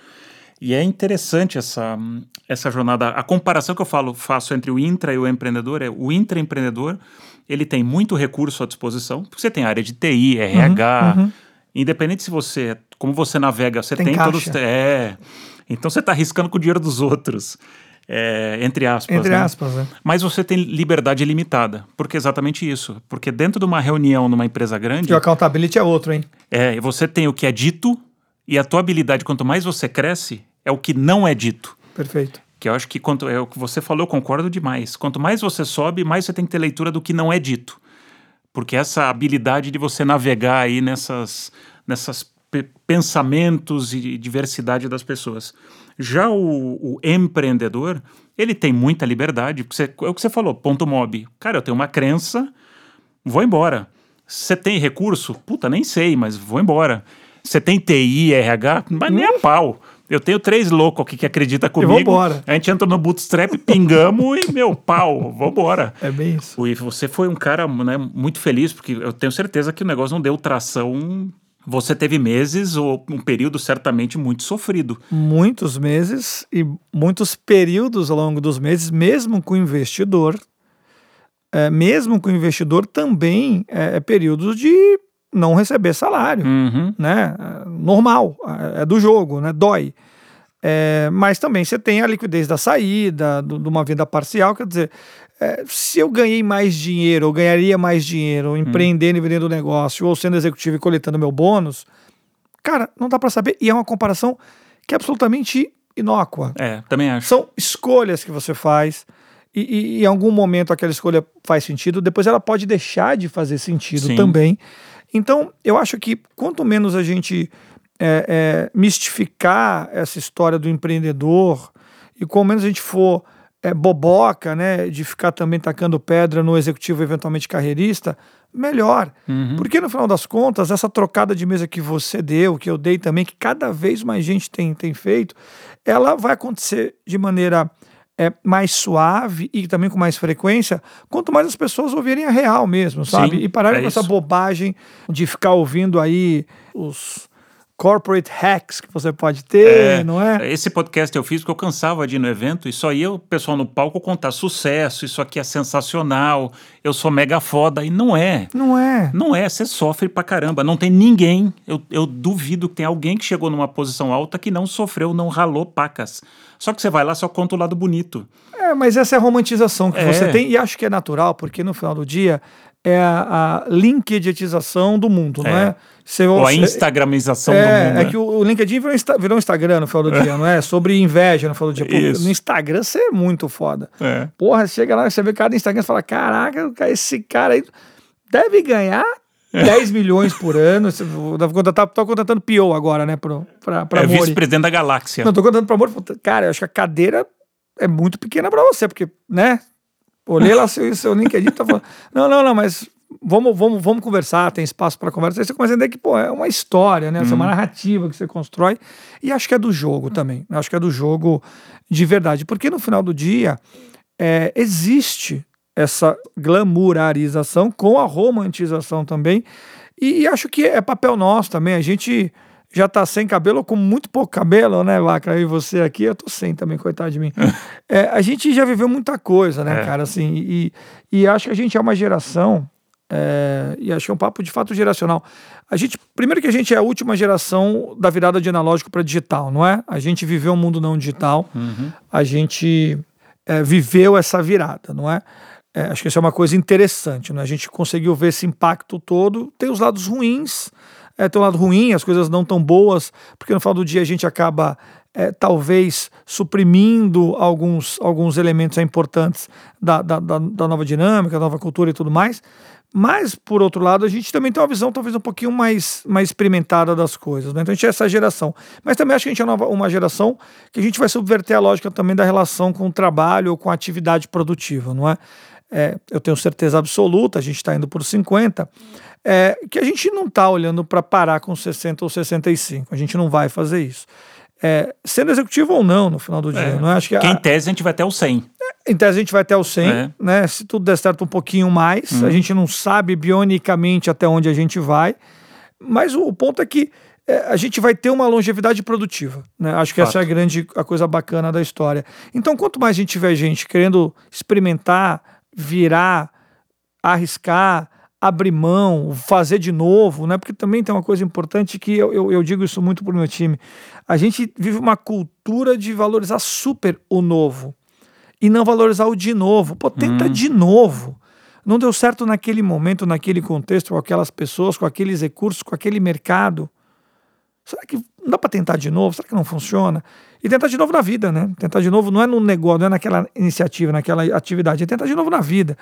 E é interessante essa, essa jornada. A comparação que eu falo, faço entre o intra e o empreendedor é o intraempreendedor, ele tem muito recurso à disposição, porque você tem área de TI, RH, uhum, uhum. independente se você, como você navega, você tem, tem todos. É. Então você está arriscando com o dinheiro dos outros. É, entre aspas. Entre né? aspas, né? Mas você tem liberdade limitada. Porque é exatamente isso. Porque dentro de uma reunião numa empresa grande. E o accountability é outro, hein? É, você tem o que é dito E a tua habilidade, quanto mais você cresce, é o que não é dito. Perfeito. Que eu acho que quanto é o que você falou, eu concordo demais. Quanto mais você sobe, mais você tem que ter leitura do que não é dito. Porque essa habilidade de você navegar aí nessas, nessas pensamentos e diversidade das pessoas. Já o, o, empreendedor, ele tem muita liberdade. Você, é o que você falou, ponto mob. Cara, eu tenho uma crença, vou embora. Você tem recurso? Puta, nem sei, mas vou embora. Você tem TI, RH? Mas nem a pau. Eu tenho três loucos aqui que acreditam comigo. Vambora. A gente entra no bootstrap, pingamos e, meu, pau, vambora. É bem isso. E você foi um cara né, muito feliz, porque eu tenho certeza que o negócio não deu tração. Você teve meses ou um período certamente muito sofrido. Muitos meses e muitos períodos ao longo dos meses, mesmo com o investidor. É, mesmo com o investidor, também é, é períodos de não receber salário, uhum. né? Normal, é do jogo, né? Dói. É, mas também você tem a liquidez da saída, do, de uma venda parcial, quer dizer, é, se eu ganhei mais dinheiro, ou ganharia mais dinheiro empreendendo e vendendo o negócio, ou sendo executivo e coletando meu bônus, cara, não dá para saber. E é uma comparação que é absolutamente inócua. É, também acho. São escolhas que você faz. E, e, e, em algum momento aquela escolha faz sentido, depois ela pode deixar de fazer sentido Sim. também. Então, eu acho que quanto menos a gente é, é, mistificar essa história do empreendedor e quanto menos a gente for é, boboca, né, de ficar também tacando pedra no executivo eventualmente carreirista, melhor. Uhum. Porque no final das contas, essa trocada de mesa que você deu, que eu dei também, que cada vez mais gente tem, tem feito, ela vai acontecer de maneira é, mais suave e também com mais frequência, quanto mais as pessoas ouvirem a real mesmo, sabe? Sim, e pararem é com isso. essa bobagem de ficar ouvindo aí os corporate hacks que você pode ter, é, não é? Esse podcast eu fiz porque eu cansava de ir no evento e só ia o pessoal no palco contar sucesso, isso aqui é sensacional, eu sou mega foda. E não é. Não é. Não é, você sofre pra caramba. Não tem ninguém, eu, eu duvido que tem alguém que chegou numa posição alta que não sofreu, não ralou pacas. Só que você vai lá, só conta o lado bonito. É, mas essa é a romantização que é. você tem, e acho que é natural, porque no final do dia é a, a linkedização do mundo, é. não é? Você, Ou a instagramização é, do mundo. É né? que o, LinkedIn virou, virou um Instagram no final do dia, <laughs> não é? Sobre inveja no final do dia. Pô, no Instagram você é muito foda. É. Porra, chega lá, você vê cada Instagram e fala: caraca, esse cara aí deve ganhar 10 milhões por ano. Tô contratando Pio agora, né? Pra, pra, pra é vice-presidente da galáxia. Não, tô contratando pra Amor. Cara, eu acho que a cadeira é muito pequena pra você, porque, né? Olhei lá seu, seu LinkedIn tá falando. Não, não, não, mas vamos, vamos, vamos conversar, tem espaço para conversa. Aí você começa a entender que, pô, é uma história, né? Hum. É uma uhum. narrativa que você constrói. E acho que é do jogo também. Acho que é do jogo de verdade. Porque no final do dia, é, existe essa glamourarização com a romantização também. E, e, acho que é papel nosso também. A gente já tá sem cabelo ou com muito pouco cabelo, né, Lacra? E você aqui, eu tô sem também, coitado de mim. <laughs> é, a gente já viveu muita coisa, né, é. cara? Assim, e, e acho que a gente é uma geração é, e acho que é um papo de fato geracional. A gente, primeiro que a gente é a última geração da virada de analógico para digital, não é? A gente viveu um mundo não digital, uhum. a gente é, viveu essa virada, não é? é? Acho que isso é uma coisa interessante, não é? A gente conseguiu ver esse impacto todo. Tem os lados ruins, é, tem um lado ruim, as coisas não tão boas, porque no final do dia a gente acaba é, talvez suprimindo alguns, alguns elementos importantes da, da, da, da nova dinâmica, da nova cultura e tudo mais. Mas, por outro lado, a gente também tem uma visão talvez um pouquinho mais, mais experimentada das coisas. Né? Então a gente é essa geração. Mas também acho que a gente é uma, uma geração que a gente vai subverter a lógica também da relação com o trabalho ou com a atividade produtiva, não é? É eu tenho certeza absoluta, a gente está indo por 50, é, que a gente não está olhando para parar com 60 ou 65. A gente não vai fazer isso. É, sendo executivo ou não, no final do dia. É. Não é? Acho que, a, em tese a gente vai até o 100. Em tese a gente vai até o 100, é. né? Se tudo der certo um pouquinho mais, hum. a gente não sabe bionicamente até onde a gente vai, mas o, o ponto é que a gente vai ter uma longevidade produtiva, né? Acho que Fato. essa é a grande, a coisa bacana da história. Então, quanto mais a gente tiver gente querendo experimentar, virar, arriscar, abrir mão, fazer de novo, né? Porque também tem uma coisa importante que eu, eu, eu digo isso muito pro meu time. A gente vive uma cultura de valorizar super o novo e não valorizar o de novo. Pô, tenta hum. de novo. Não deu certo naquele momento, naquele contexto, com aquelas pessoas, com aqueles recursos, com aquele mercado. Será que Não dá para tentar de novo? Será que não funciona? E tentar de novo na vida, né? Tentar de novo não é no negócio, não é naquela iniciativa, naquela atividade, é tentar de novo na vida.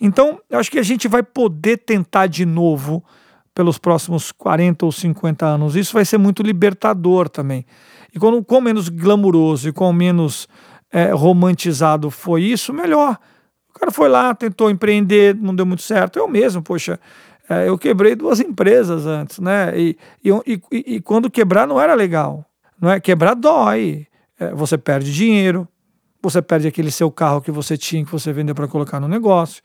Então, eu acho que a gente vai poder tentar de novo pelos próximos 40 ou 50 anos. Isso vai ser muito libertador também. E quando, quanto menos glamuroso e quanto menos é, romantizado foi isso, melhor. O cara foi lá, tentou empreender, não deu muito certo. Eu mesmo, poxa, é, eu quebrei duas empresas antes, né? E, e, e, e, quando quebrar não era legal. Não é? Quebrar dói. É, você perde dinheiro, você perde aquele seu carro que você tinha, que você vendeu para colocar no negócio.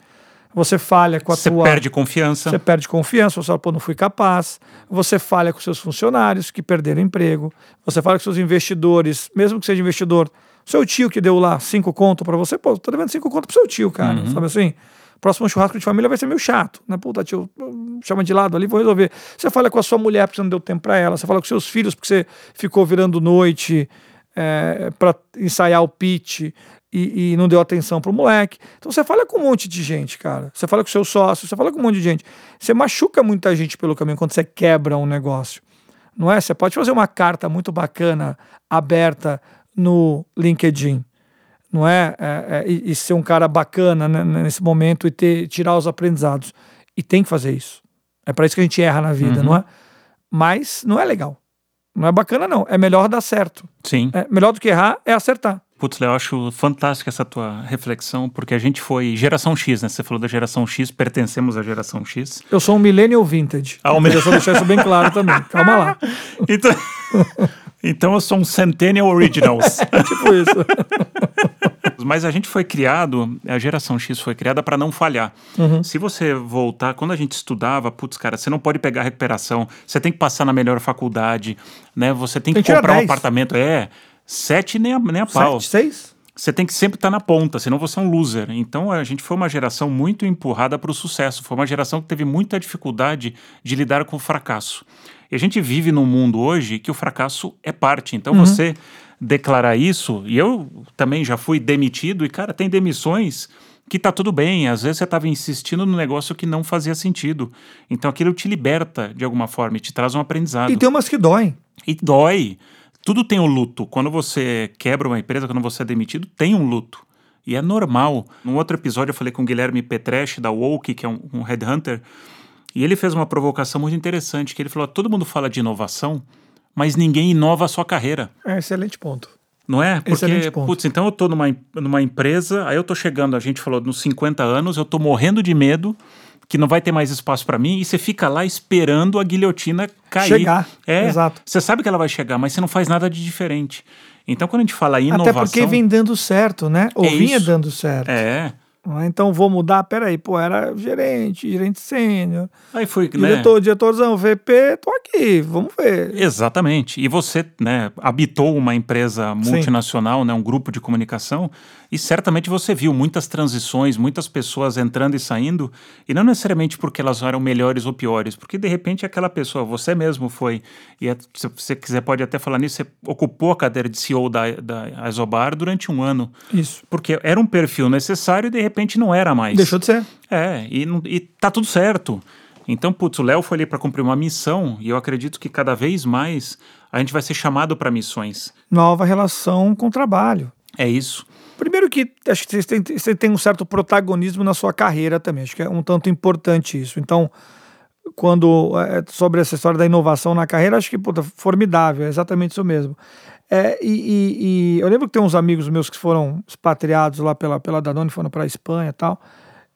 Você falha com a você tua. Você perde confiança. Você perde confiança, você fala, pô, não fui capaz. Você falha com seus funcionários que perderam emprego. Você fala com seus investidores, mesmo que seja investidor, seu tio que deu lá cinco conto para você, pô, tô devendo cinco conto pro seu tio, cara. Uhum. Sabe assim? Próximo churrasco de família vai ser meio chato, né? Puta, tio, chama de lado ali, vou resolver. Você fala com a sua mulher porque você não deu tempo para ela. Você fala com seus filhos porque você ficou virando noite é, para ensaiar o pitch e, e não deu atenção pro moleque. Então você fala com um monte de gente, cara. Você fala com seu sócio, você fala com um monte de gente. Você machuca muita gente pelo caminho quando você quebra um negócio. Não é? Você pode fazer uma carta muito bacana, aberta no LinkedIn. Não é? é, é e, e, ser um cara bacana né, nesse momento e ter, tirar os aprendizados. E tem que fazer isso. É para isso que a gente erra na vida, uhum. não é? Mas não é legal. Não é bacana, não. É melhor dar certo. Sim. É, melhor do que errar é acertar. Putz, Léo, eu acho fantástica essa tua reflexão, porque a gente foi geração X, né? Você falou da geração X, pertencemos à geração X. Eu sou um millennial vintage. Ah, um millennial. Só deixar isso bem claro também. Calma lá. <laughs> Então, <laughs> então eu sou um centennial originals. <laughs> tipo isso. Mas a gente foi criado, a geração X foi criada para não falhar. Uhum. Se você voltar, quando a gente estudava, putz, cara, você não pode pegar recuperação, você tem que passar na melhor faculdade, né? Você tem que tem comprar um apartamento. É, Sete nem a, nem a pau. Sete, seis? Você tem que sempre estar tá na ponta, senão você é um loser. Então a gente foi uma geração muito empurrada para o sucesso. Foi uma geração que teve muita dificuldade de lidar com o fracasso. E a gente vive num mundo hoje que o fracasso é parte. Então uhum. você declarar isso, e eu também já fui demitido, e cara, tem demissões que tá tudo bem, às vezes você estava insistindo no negócio que não fazia sentido. Então aquilo te liberta de alguma forma e te traz um aprendizado. E tem umas que doem. E dói. Tudo tem um luto. Quando você quebra uma empresa, quando você é demitido, tem um luto. E é normal. Num outro episódio eu falei com o Guilherme Petresch, da Woke, que é um, um headhunter, e ele fez uma provocação muito interessante, que ele falou, todo mundo fala de inovação, mas ninguém inova a sua carreira. É, excelente ponto. Não é? Porque, putz, então eu tô numa, numa empresa, aí eu tô chegando, a gente falou, nos 50 anos, eu tô morrendo de medo que não vai ter mais espaço para mim, e você fica lá esperando a guilhotina cair. Chegar. É, exato. Você sabe que ela vai chegar, mas você não faz nada de diferente. Então, quando a gente fala inovação. Até porque vem dando certo, né? Ou é vinha isso. dando certo. É. Então vou mudar, peraí, pô, era gerente, gerente sênior. Aí foi, né? Diretor, diretorzão, VP, tô aqui, vamos ver. Exatamente. E você, né, habitou uma empresa multinacional, Sim. né, um grupo de comunicação, e certamente você viu muitas transições, muitas pessoas entrando e saindo, e não necessariamente porque elas eram melhores ou piores, porque de repente aquela pessoa, você mesmo foi, e é, se você quiser pode até falar nisso, você ocupou a cadeira de CEO da, da Azobar durante um ano. Isso. Porque era um perfil necessário e de repente não era mais. Deixou de ser. É, e, e tá tudo certo. Então, putz, o Léo foi ali para cumprir uma missão e eu acredito que cada vez mais a gente vai ser chamado para missões. Nova relação com o trabalho. É isso. Primeiro que acho que você tem, você tem um certo protagonismo na sua carreira também. Acho que é um tanto importante isso. Então, quando é, sobre essa história da inovação na carreira, acho que puta, formidável, é exatamente isso mesmo. É, e, e, e, eu lembro que tem uns amigos meus que foram expatriados lá pela, pela Danone, foram para a Espanha e tal.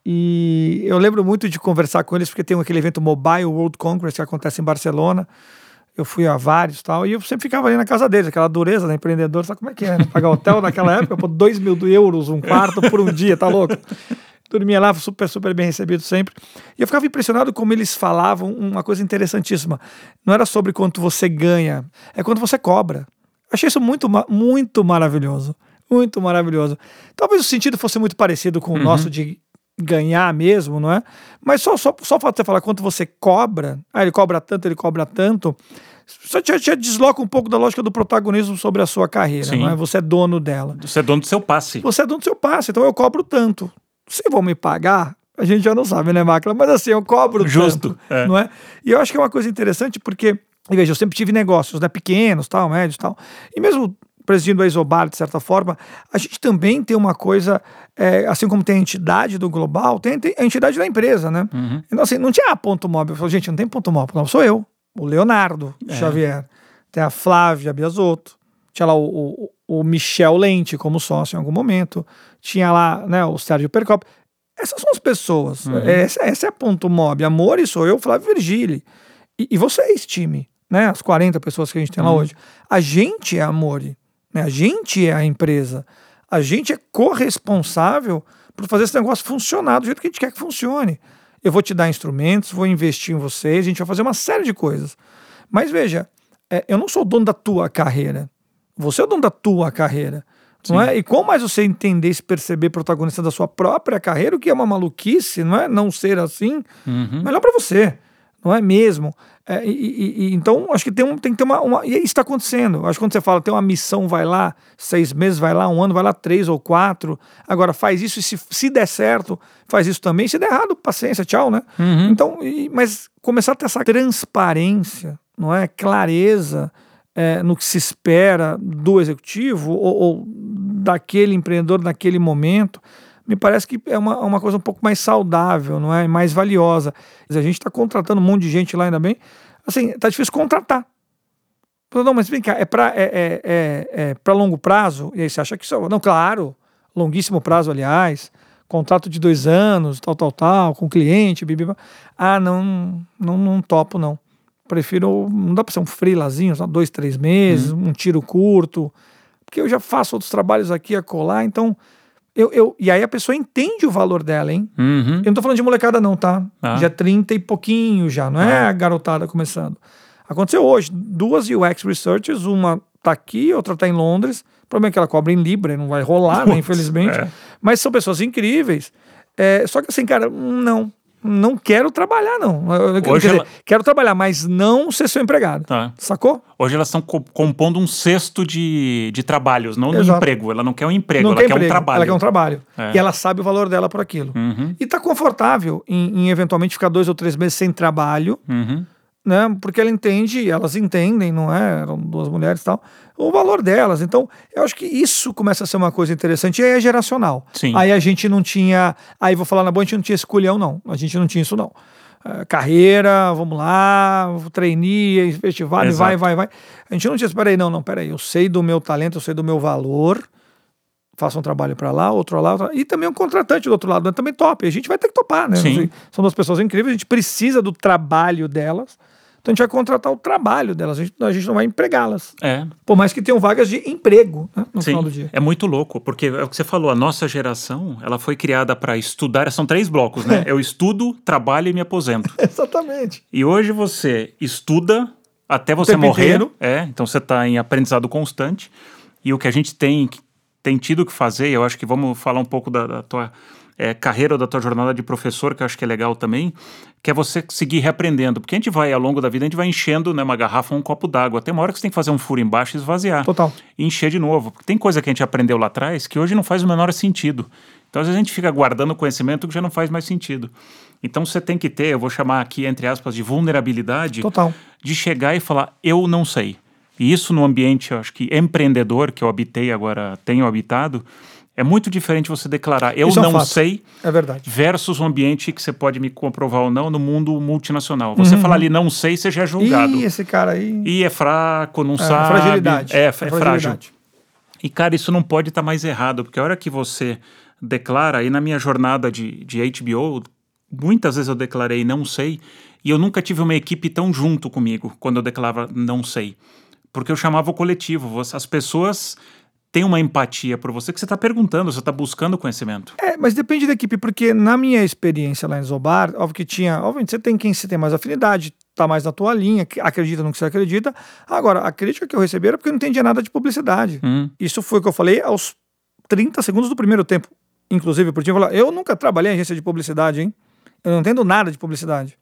E eu lembro muito de conversar com eles, porque tem aquele evento Mobile World Congress que acontece em Barcelona eu fui a vários tal, e eu sempre ficava ali na casa deles, aquela dureza da empreendedor, sabe como é que é? Né? Pagar hotel naquela época, por 2 mil euros um quarto por um dia, tá louco? Dormia lá, super, super bem recebido sempre. E eu ficava impressionado como eles falavam uma coisa interessantíssima. Não era sobre quanto você ganha, é quanto você cobra. Achei isso muito, muito maravilhoso. Muito maravilhoso. Talvez o sentido fosse muito parecido com o uhum. nosso de ganhar mesmo, não é? Mas só, só, só o fato de você falar quanto você cobra, ah, ele cobra tanto, ele cobra tanto, só te, te desloca um pouco da lógica do protagonismo sobre a sua carreira, Sim. não é? Você é dono dela. Você é dono do seu passe. Você é dono do seu passe, então eu cobro tanto. Se vão me pagar, a gente já não sabe, né, Máquila? Mas assim, eu cobro Justo, tanto, é. não é? E eu acho que é uma coisa interessante porque E veja, eu sempre tive negócios, né, pequenos, tal, médios, tal. E mesmo presidindo a Isobar, de certa forma, a gente também tem uma coisa, é, assim como tem a entidade do global, tem, tem a entidade da empresa, né? Uhum. Então, assim, não tinha ponto móvel. Eu falei, gente, não tem ponto móvel, não, sou eu, o Leonardo É. Xavier, tem a Flávia Biasotto, tinha lá o, o, o Michel Lente como sócio em algum momento, tinha lá né, o Sérgio Percop. Essas são as pessoas. Uhum. Essa, essa é a ponto mob. Amor sou eu, Flávio Virgili. E, e vocês, time, né? As 40 pessoas que a gente tem lá Uhum. hoje. A gente é Amore. Né? A gente é a empresa. A gente é corresponsável por fazer esse negócio funcionar do jeito que a gente quer que funcione. Eu vou te dar instrumentos, vou investir em vocês, a gente vai fazer uma série de coisas. Mas veja, é, eu não sou o dono da tua carreira. Você é o dono da tua carreira. Não é? E quanto mais você entender e se perceber protagonista da sua própria carreira, o que é uma maluquice, não é? Não ser assim, Uhum. melhor para você, não é mesmo? É, e, e- então, acho que tem, um, tem que ter uma, uma. E isso está acontecendo. Acho que quando você fala, tem uma missão, vai lá, seis meses, vai lá, um ano, vai lá, três ou quatro. Agora, faz isso e se, se der certo, faz isso também. Se der errado, paciência, tchau, né? Uhum. Então, e- mas começar a ter essa transparência, não é? Clareza é, no que se espera do executivo ou, ou daquele empreendedor naquele momento, me parece que é uma, uma coisa um pouco mais saudável, não é? Mais valiosa. A gente está contratando um monte de gente lá, ainda bem. Assim, tá difícil contratar. Não, mas vem cá, é para é, é, é, é pra longo prazo? E aí você acha que isso. Não, claro, longuíssimo prazo, aliás. Contrato de dois anos, tal, tal, tal, com cliente, bibiba. Ah, não, não, não topo, não. Prefiro. Não dá para ser um freelazinho, só dois, três meses, um tiro curto. Porque eu já faço outros trabalhos aqui a colar, então. Eu, eu, e aí a pessoa entende o valor dela, hein? Uhum. Eu não tô falando de molecada, não, tá? Ah. Já 30 e pouquinho já, não é a garotada começando. Aconteceu hoje, duas UX Researchers, uma tá aqui, outra tá em Londres. O problema é que ela cobra em Libra, não vai rolar, né, Putz, infelizmente. é. Mas são pessoas incríveis. É, só que assim, cara, não. Não quero trabalhar, não. Eu, quer Hoje dizer, ela- quero trabalhar, mas não ser seu empregado. Tá. Sacou? Hoje elas estão co- compondo um cesto de, de trabalhos, não Exato. emprego. Ela não quer um emprego, não ela quer quer, um emprego, trabalho. Ela quer um trabalho. É. E ela sabe o valor dela por aquilo. Uhum, E tá confortável em, em eventualmente ficar dois ou três meses sem trabalho, uhum. Né? Porque ela entende, elas entendem, não é? Eram duas mulheres e tal, o valor delas. Então, eu acho que isso começa a ser uma coisa interessante. E aí é geracional. Sim. Aí a gente não tinha. Aí vou falar na boa, a gente não tinha esse culhão, não. A gente não tinha isso, não. É, carreira, vamos lá, trainee, festival, e Exato. vai, vai, vai. A gente não tinha isso. Peraí, não, não, peraí. Eu sei do meu talento, eu sei do meu valor. Faço um trabalho para lá, outro lá, outro. E também um contratante do outro lado, né? também top. A gente vai ter que topar, né? Sim. São duas pessoas incríveis, a gente precisa do trabalho delas. Então a gente vai contratar o trabalho delas, a gente, a gente não vai empregá-las. É, Por mais que tenham vagas de emprego né, no sim. final do dia. É muito louco, porque é o que você falou, a nossa geração, ela foi criada para estudar, são três blocos, né? <laughs> Eu estudo, trabalho e me aposento. Exatamente. E hoje você estuda até você morrer. inteiro. É, então você está em aprendizado constante. E o que a gente tem, tem tido que fazer, eu acho que vamos falar um pouco da, da tua é, carreira ou da tua jornada de professor, que eu acho que é legal também, que é você seguir reaprendendo. Porque a gente vai, ao longo da vida, a gente vai enchendo né, uma garrafa ou um copo d'água. Tem uma hora que você tem que fazer um furo embaixo e esvaziar. Total. E encher de novo. Porque tem coisa que a gente aprendeu lá atrás que hoje não faz o menor sentido. Então, às vezes, a gente fica guardando conhecimento que já não faz mais sentido. Então, você tem que ter, eu vou chamar aqui, entre aspas, de vulnerabilidade Total. de chegar e falar, eu não sei. E isso no ambiente, eu acho que empreendedor, que eu habitei agora, tenho habitado, é muito diferente você declarar, eu é um não fato. sei, É verdade. versus um ambiente que você pode me comprovar ou não no mundo multinacional. Você falar ali, não sei, você já é julgado. Uhum. Ih, esse cara aí. E é fraco, não é, sabe. fragilidade. É, é frágil. fragilidade. E, cara, isso não pode estar mais errado, porque a hora que você declara, aí na minha jornada de, de HBO, muitas vezes eu declarei não sei, e eu nunca tive uma equipe tão junto comigo quando eu declarava não sei. Porque eu chamava o coletivo, as pessoas têm uma empatia por você que você está perguntando, você está buscando conhecimento. É, mas depende da equipe, porque na minha experiência lá em Zobar, óbvio que tinha, obviamente você tem quem você tem mais afinidade, tá mais na tua linha, que acredita no que você acredita. Agora, a crítica que eu recebi era porque eu não entendia nada de publicidade. Hum, Isso foi o que eu falei aos 30 segundos do primeiro tempo. Inclusive, por time, eu, falar, eu nunca trabalhei em agência de publicidade, hein? Eu não entendo nada de publicidade.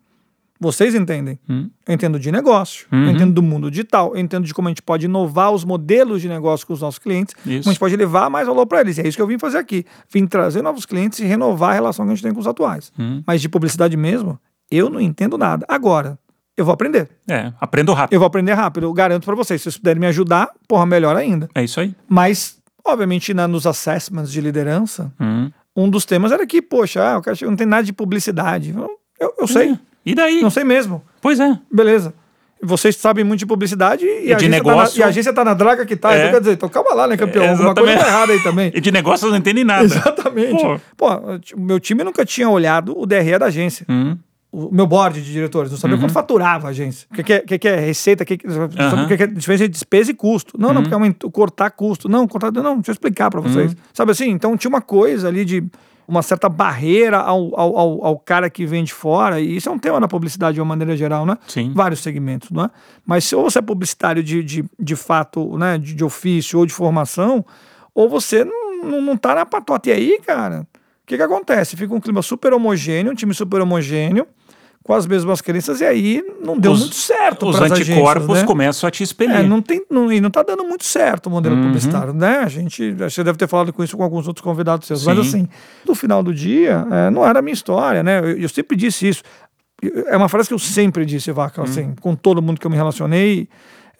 Vocês entendem. hum, Eu entendo de negócio, eu Uhum. entendo do mundo digital, eu entendo de como a gente pode inovar os modelos de negócio com os nossos clientes, como a isso. gente pode levar mais valor para eles. E é isso que eu vim fazer aqui. Vim trazer novos clientes e renovar a relação que a gente tem com os atuais. Hum. Mas de publicidade mesmo, eu não entendo nada. Agora, eu vou aprender. É, aprendo rápido. Eu vou aprender rápido. Eu garanto para vocês. Se vocês puderem me ajudar, porra, melhor ainda. É isso aí. Mas, obviamente, na, nos assessments de liderança, Hum. um dos temas era que, poxa, ah, o cara não tem nada de publicidade. Eu, eu, eu sei. E daí? Não sei mesmo. Pois é. Beleza. Vocês sabem muito de publicidade e, de a, agência negócio. Tá na, e a agência tá na draga que tá. É. Então quer dizer, então calma lá, né, campeão? É, Alguma coisa tá errada aí também. <laughs> E de negócio não entende nada. Exatamente. Pô. Pô, meu time nunca tinha olhado o DRE da agência. Hum. O meu board de diretores, não sabia quanto faturava a agência. O que, que é, que, que é receita, que, o que, que é diferença de despesa e custo. Não, não, porque é aumentar, cortar custo. Não, cortar. Não, deixa eu explicar para vocês. Sabe assim? Então tinha uma coisa ali de uma certa barreira ao, ao, ao, cara que vem de fora, e isso é um tema na publicidade de uma maneira geral, né? Sim. Vários segmentos, não é? Mas se ou você é publicitário de, de, de fato, né, de, de ofício ou de formação, ou você não, não, não tá na patota. E aí, cara, o que que acontece? Fica um clima super homogêneo, um time super homogêneo, com as mesmas crenças, e aí não deu Os- muito certo Os anticorpos agências, né? começam a te expelir. É, não tem, não, e não tá dando muito certo o modelo Uhum. publicitário, né? A gente, você deve ter falado com isso com alguns outros convidados seus, mas Sim. assim, no final do dia, é, não era a minha história, né? Eu, eu sempre disse isso. É uma frase que eu sempre disse, Vaca, assim, Uhum. com todo mundo que eu me relacionei.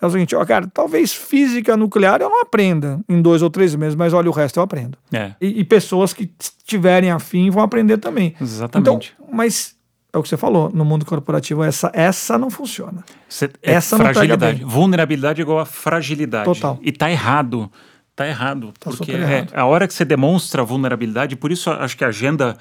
É o seguinte, ó, cara, talvez física nuclear eu não aprenda em dois ou três meses, mas olha, o resto eu aprendo. É, E, e pessoas que tiverem afim vão aprender também. exatamente. Então, mas é o que você falou, no mundo corporativo, essa, essa não funciona. Cê- é essa não fragilidade. bem. Vulnerabilidade é igual a fragilidade. Total. E tá errado. Tá errado. Tá porque é, errado. a hora que você demonstra vulnerabilidade, por isso acho que a agenda.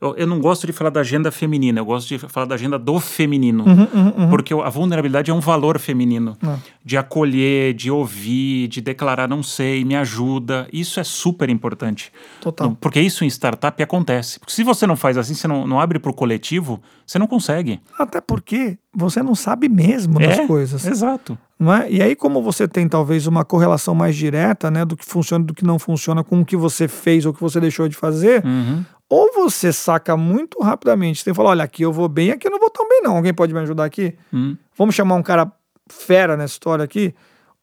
Eu, eu não gosto de falar da agenda feminina, eu gosto de falar da agenda do feminino. Uhum, Porque a vulnerabilidade é um valor feminino. É. De acolher, de ouvir, de declarar não sei, me ajuda. Isso é super importante. Total. Não, Porque isso em startup acontece. Porque se você não faz assim, você não, não abre para o coletivo, você não consegue. Até porque você não sabe mesmo das é, coisas. Exato. Não é? E aí, como você tem talvez uma correlação mais direta né, do que funciona e do que não funciona com o que você fez ou o que você deixou de fazer, Uhum. Ou você saca muito rapidamente. Você falar: olha, aqui eu vou bem, aqui eu não vou tão bem, não. Alguém pode me ajudar aqui? Hum. Vamos chamar um cara fera nessa história aqui?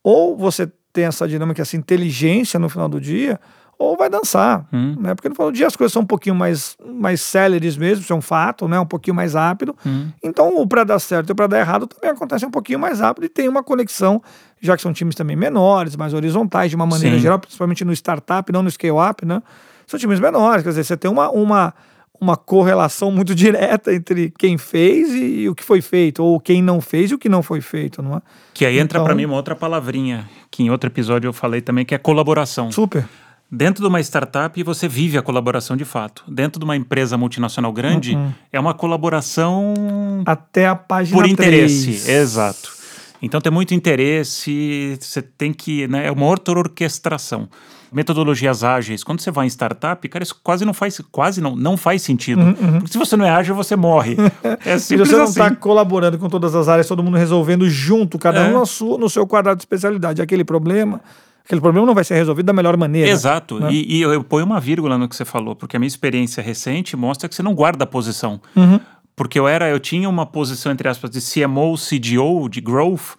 Ou você tem essa dinâmica, essa inteligência no final do dia, ou vai dançar. Hum. Né? Porque no final do dia as coisas são um pouquinho mais, mais céleres mesmo, isso é um fato, né? um pouquinho mais rápido. Hum. Então, o para dar certo e o para dar errado também acontece um pouquinho mais rápido e tem uma conexão, já que são times também menores, mais horizontais, de uma maneira Sim. geral, principalmente no startup, não no scale-up, né? São times menores, quer dizer, você tem uma, uma, uma correlação muito <laughs> direta entre quem fez e, e o que foi feito, ou quem não fez e o que não foi feito, não é? Que aí entra Então- para mim uma outra palavrinha, que em outro episódio eu falei também, que é colaboração. Super. Dentro de uma startup, você vive a colaboração de fato. Dentro de uma empresa multinacional grande, Uhum. é uma colaboração Até a página por interesse. 3. Exato. Então tem muito interesse, você tem que. Né, é uma outra orquestração. Metodologias ágeis. Quando você vai em startup, cara, isso quase não faz, quase não, não faz sentido. Porque se você não é ágil, você morre. <laughs> É Se simples você não assim. está colaborando com todas as áreas, todo mundo resolvendo junto, cada É. um na sua, no seu quadrado de especialidade, aquele problema, aquele problema não vai ser resolvido da melhor maneira. Exato. né? E, e eu, eu ponho uma vírgula no que você falou, porque a minha experiência recente mostra que você não guarda a posição. Uhum. Porque eu era, eu tinha uma posição, entre aspas, de CMO, CDO, de growth,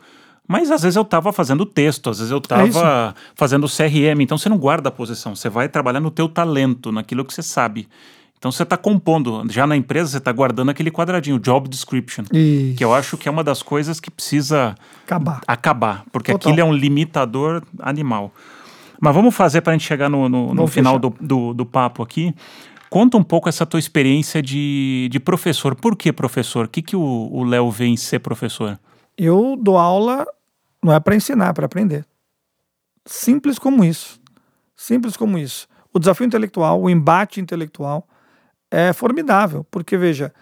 mas às vezes eu estava fazendo texto, às vezes eu É isso. estava fazendo CRM, então você não guarda a posição, você vai trabalhar no teu talento, naquilo que você sabe. Então você está compondo, já na empresa você está guardando aquele quadradinho, job description, E que eu acho que é uma das coisas que precisa acabar. acabar, porque Total. aquilo é um limitador animal. Mas vamos fazer para a gente chegar no, no- no final do, do, do papo aqui. Conta um pouco essa tua experiência de, de professor. Por que professor? O que, que o Léo vê em ser professor? Eu dou aula não é para ensinar, é para aprender. Simples como isso. Simples como isso. O desafio intelectual, o embate intelectual é formidável, porque veja,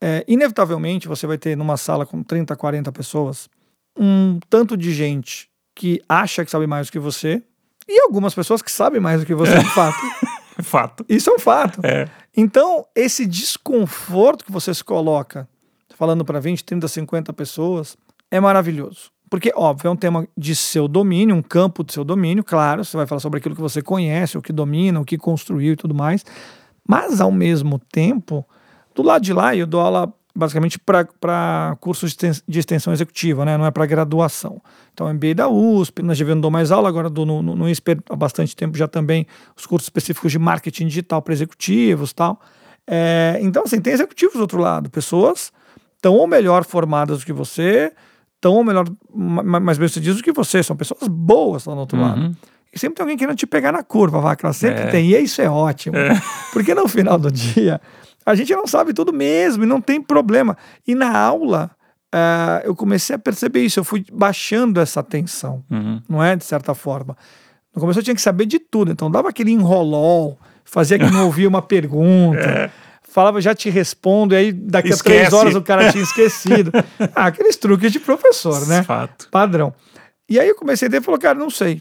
é, inevitavelmente você vai ter numa sala com 30, 40 pessoas um tanto de gente que acha que sabe mais do que você e algumas pessoas que sabem mais do que você, de fato. <laughs> Fato. Isso é um fato. É. Então, esse desconforto que você se coloca, falando para 20, 30, 50 pessoas, é maravilhoso. Porque, óbvio, é um tema de seu domínio, um campo de seu domínio, claro, você vai falar sobre aquilo que você conhece, o que domina, o que construiu e tudo mais. Mas, ao mesmo tempo, do lado de lá, eu dou aula basicamente para cursos de exten- de extensão executiva, né? não é para graduação. Então, MBA da USP, na GV não dou mais aula, agora dou no, no, há bastante tempo já também os cursos específicos de marketing digital para executivos tal. É, então, assim, tem executivos do outro lado, pessoas tão ou melhor formadas do que você, tão ou melhor, ma- mais bem sucedidas do que você. São pessoas boas lá no outro lado. Uhum. E sempre tem alguém querendo te pegar na curva, Vacla. Sempre É. tem. E isso é ótimo. Porque no final do dia, a gente não sabe tudo mesmo e não tem problema. E na aula, ah, eu comecei a perceber isso. Eu fui baixando essa tensão, Uhum. não é? De certa forma. No começo eu tinha que saber de tudo. Então dava aquele enrolol, fazia que não <laughs> ouvia uma pergunta. Falava, já te respondo, e aí daqui a três Esquece. horas o cara tinha esquecido. <laughs> ah, aqueles truques de professor, né? Fato. padrão. E aí eu comecei a ter e falou, cara, não sei.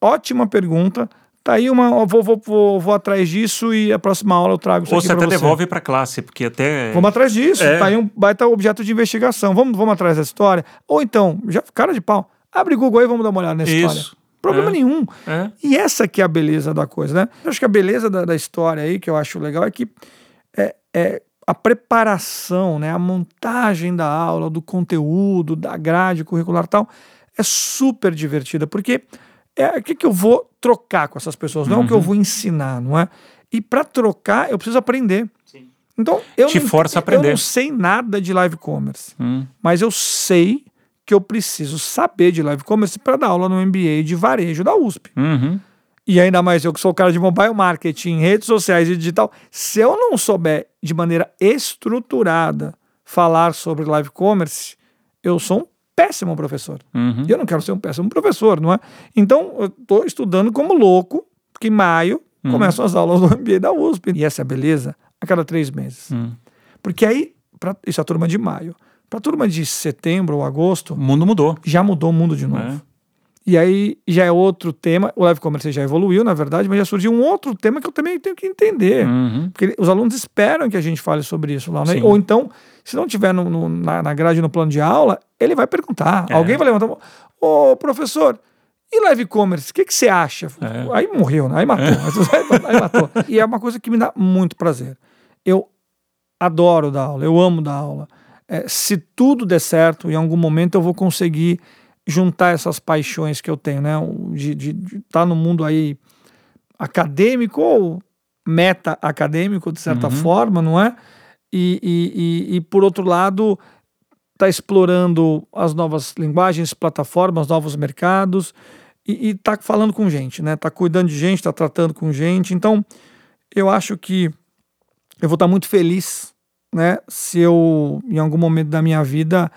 Ótima pergunta. Tá aí uma. Vou, vou, vou, vou atrás disso e a próxima aula eu trago isso Ou aqui você até você. devolve para classe, porque até. Vamos atrás disso. É. Tá aí um baita objeto de investigação. Vamos, vamos atrás dessa história. Ou então, já, cara de pau, abre Google aí vamos dar uma olhada nessa Isso. história. Problema É. nenhum. É. E essa que é a beleza da coisa, né? Eu acho que a beleza da, da história aí, que eu acho legal, é que é, a preparação, né? A montagem da aula, do conteúdo, da grade curricular e tal, é super divertida, porque é o que, que eu vou trocar com essas pessoas, não é o que eu vou ensinar, não é? E para trocar, eu preciso aprender. Então, eu Te não, força a eu aprender. não sei nada de live commerce, Hum. mas eu sei que eu preciso saber de live commerce para dar aula no MBA de varejo da USP. Uhum. E ainda mais eu que sou o cara de mobile marketing, redes sociais e digital. Se eu não souber de maneira estruturada falar sobre live commerce, eu sou um péssimo professor. Uhum. E eu não quero ser um péssimo professor, não é? Então, eu estou estudando como louco, porque em maio começam as aulas do <laughs> MBA da USP. E essa é a beleza a cada três meses. Hum. Porque aí, pra, isso é a turma de maio. Para a turma de setembro ou agosto, O mundo mudou. já mudou o mundo de novo. É. E aí já é outro tema. O live commerce já evoluiu, na verdade, mas já surgiu um outro tema que eu também tenho que entender. Uhum. Porque os alunos esperam que a gente fale sobre isso lá. Né? Ou então, se não tiver no- no- na, na grade, no plano de aula, ele vai perguntar. É. Alguém vai levantar. Ô, professor, e live commerce, o que, que você acha? É. Aí morreu, né? Aí matou. Aí matou. E é uma coisa que me dá muito prazer. Eu adoro dar aula, eu amo dar aula. É, se tudo der certo, em algum momento eu vou conseguir juntar essas paixões que eu tenho, né? De estar no mundo aí acadêmico ou meta-acadêmico, de certa Uhum. forma, não é? E, e, e, e, por outro lado, tá explorando as novas linguagens, plataformas, novos mercados e, e tá falando com gente, né? Tá cuidando de gente, tá tratando com gente. Então, eu acho que eu vou estar muito feliz, né? Se eu, em algum momento da minha vida,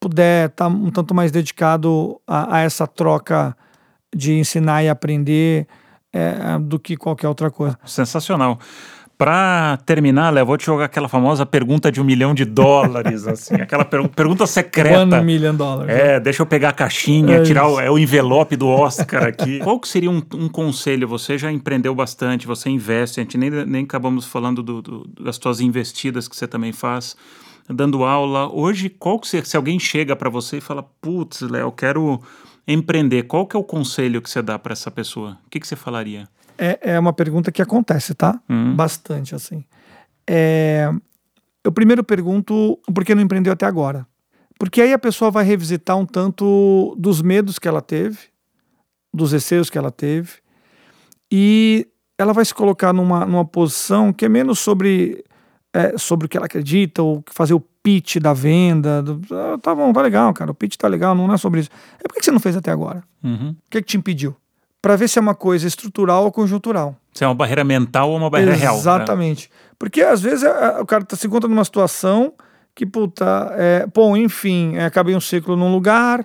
puder estar um tanto mais dedicado a, a essa troca de ensinar e aprender é, do que qualquer outra coisa. Sensacional. Pra terminar, Léo, vou te jogar aquela famosa pergunta de um milhão de dólares, assim, <laughs> aquela per- pergunta secreta. One million dollars. É, deixa eu pegar a caixinha, É tirar o, é o envelope do Oscar aqui. Qual que seria um, um conselho? Você já empreendeu bastante, você investe, a gente nem, nem acabamos falando do- do- das suas investidas que você também faz, dando aula. Hoje, qual que você, se alguém chega para você e fala, putz, Léo, quero empreender, qual que é o conselho que você dá para essa pessoa? O que, que você falaria? É, é uma pergunta que acontece, tá? Hum. Bastante, assim. É, eu primeiro pergunto por que não empreendeu até agora. Porque aí a pessoa vai revisitar um tanto dos medos que ela teve, dos receios que ela teve, e ela vai se colocar numa, numa posição que é menos sobre, é, sobre o que ela acredita, ou fazer o pitch da venda. do- ah, tá bom, tá legal, cara, o pitch tá legal, não é sobre isso. É por que você não fez até agora? Uhum. O que, que te impediu? Para ver se é uma coisa estrutural ou conjuntural. Se é uma barreira mental ou uma barreira real. né? Exatamente. Porque às vezes é, o cara tá, se encontra numa situação que, puta, é, bom, enfim, é, acabei um ciclo num lugar,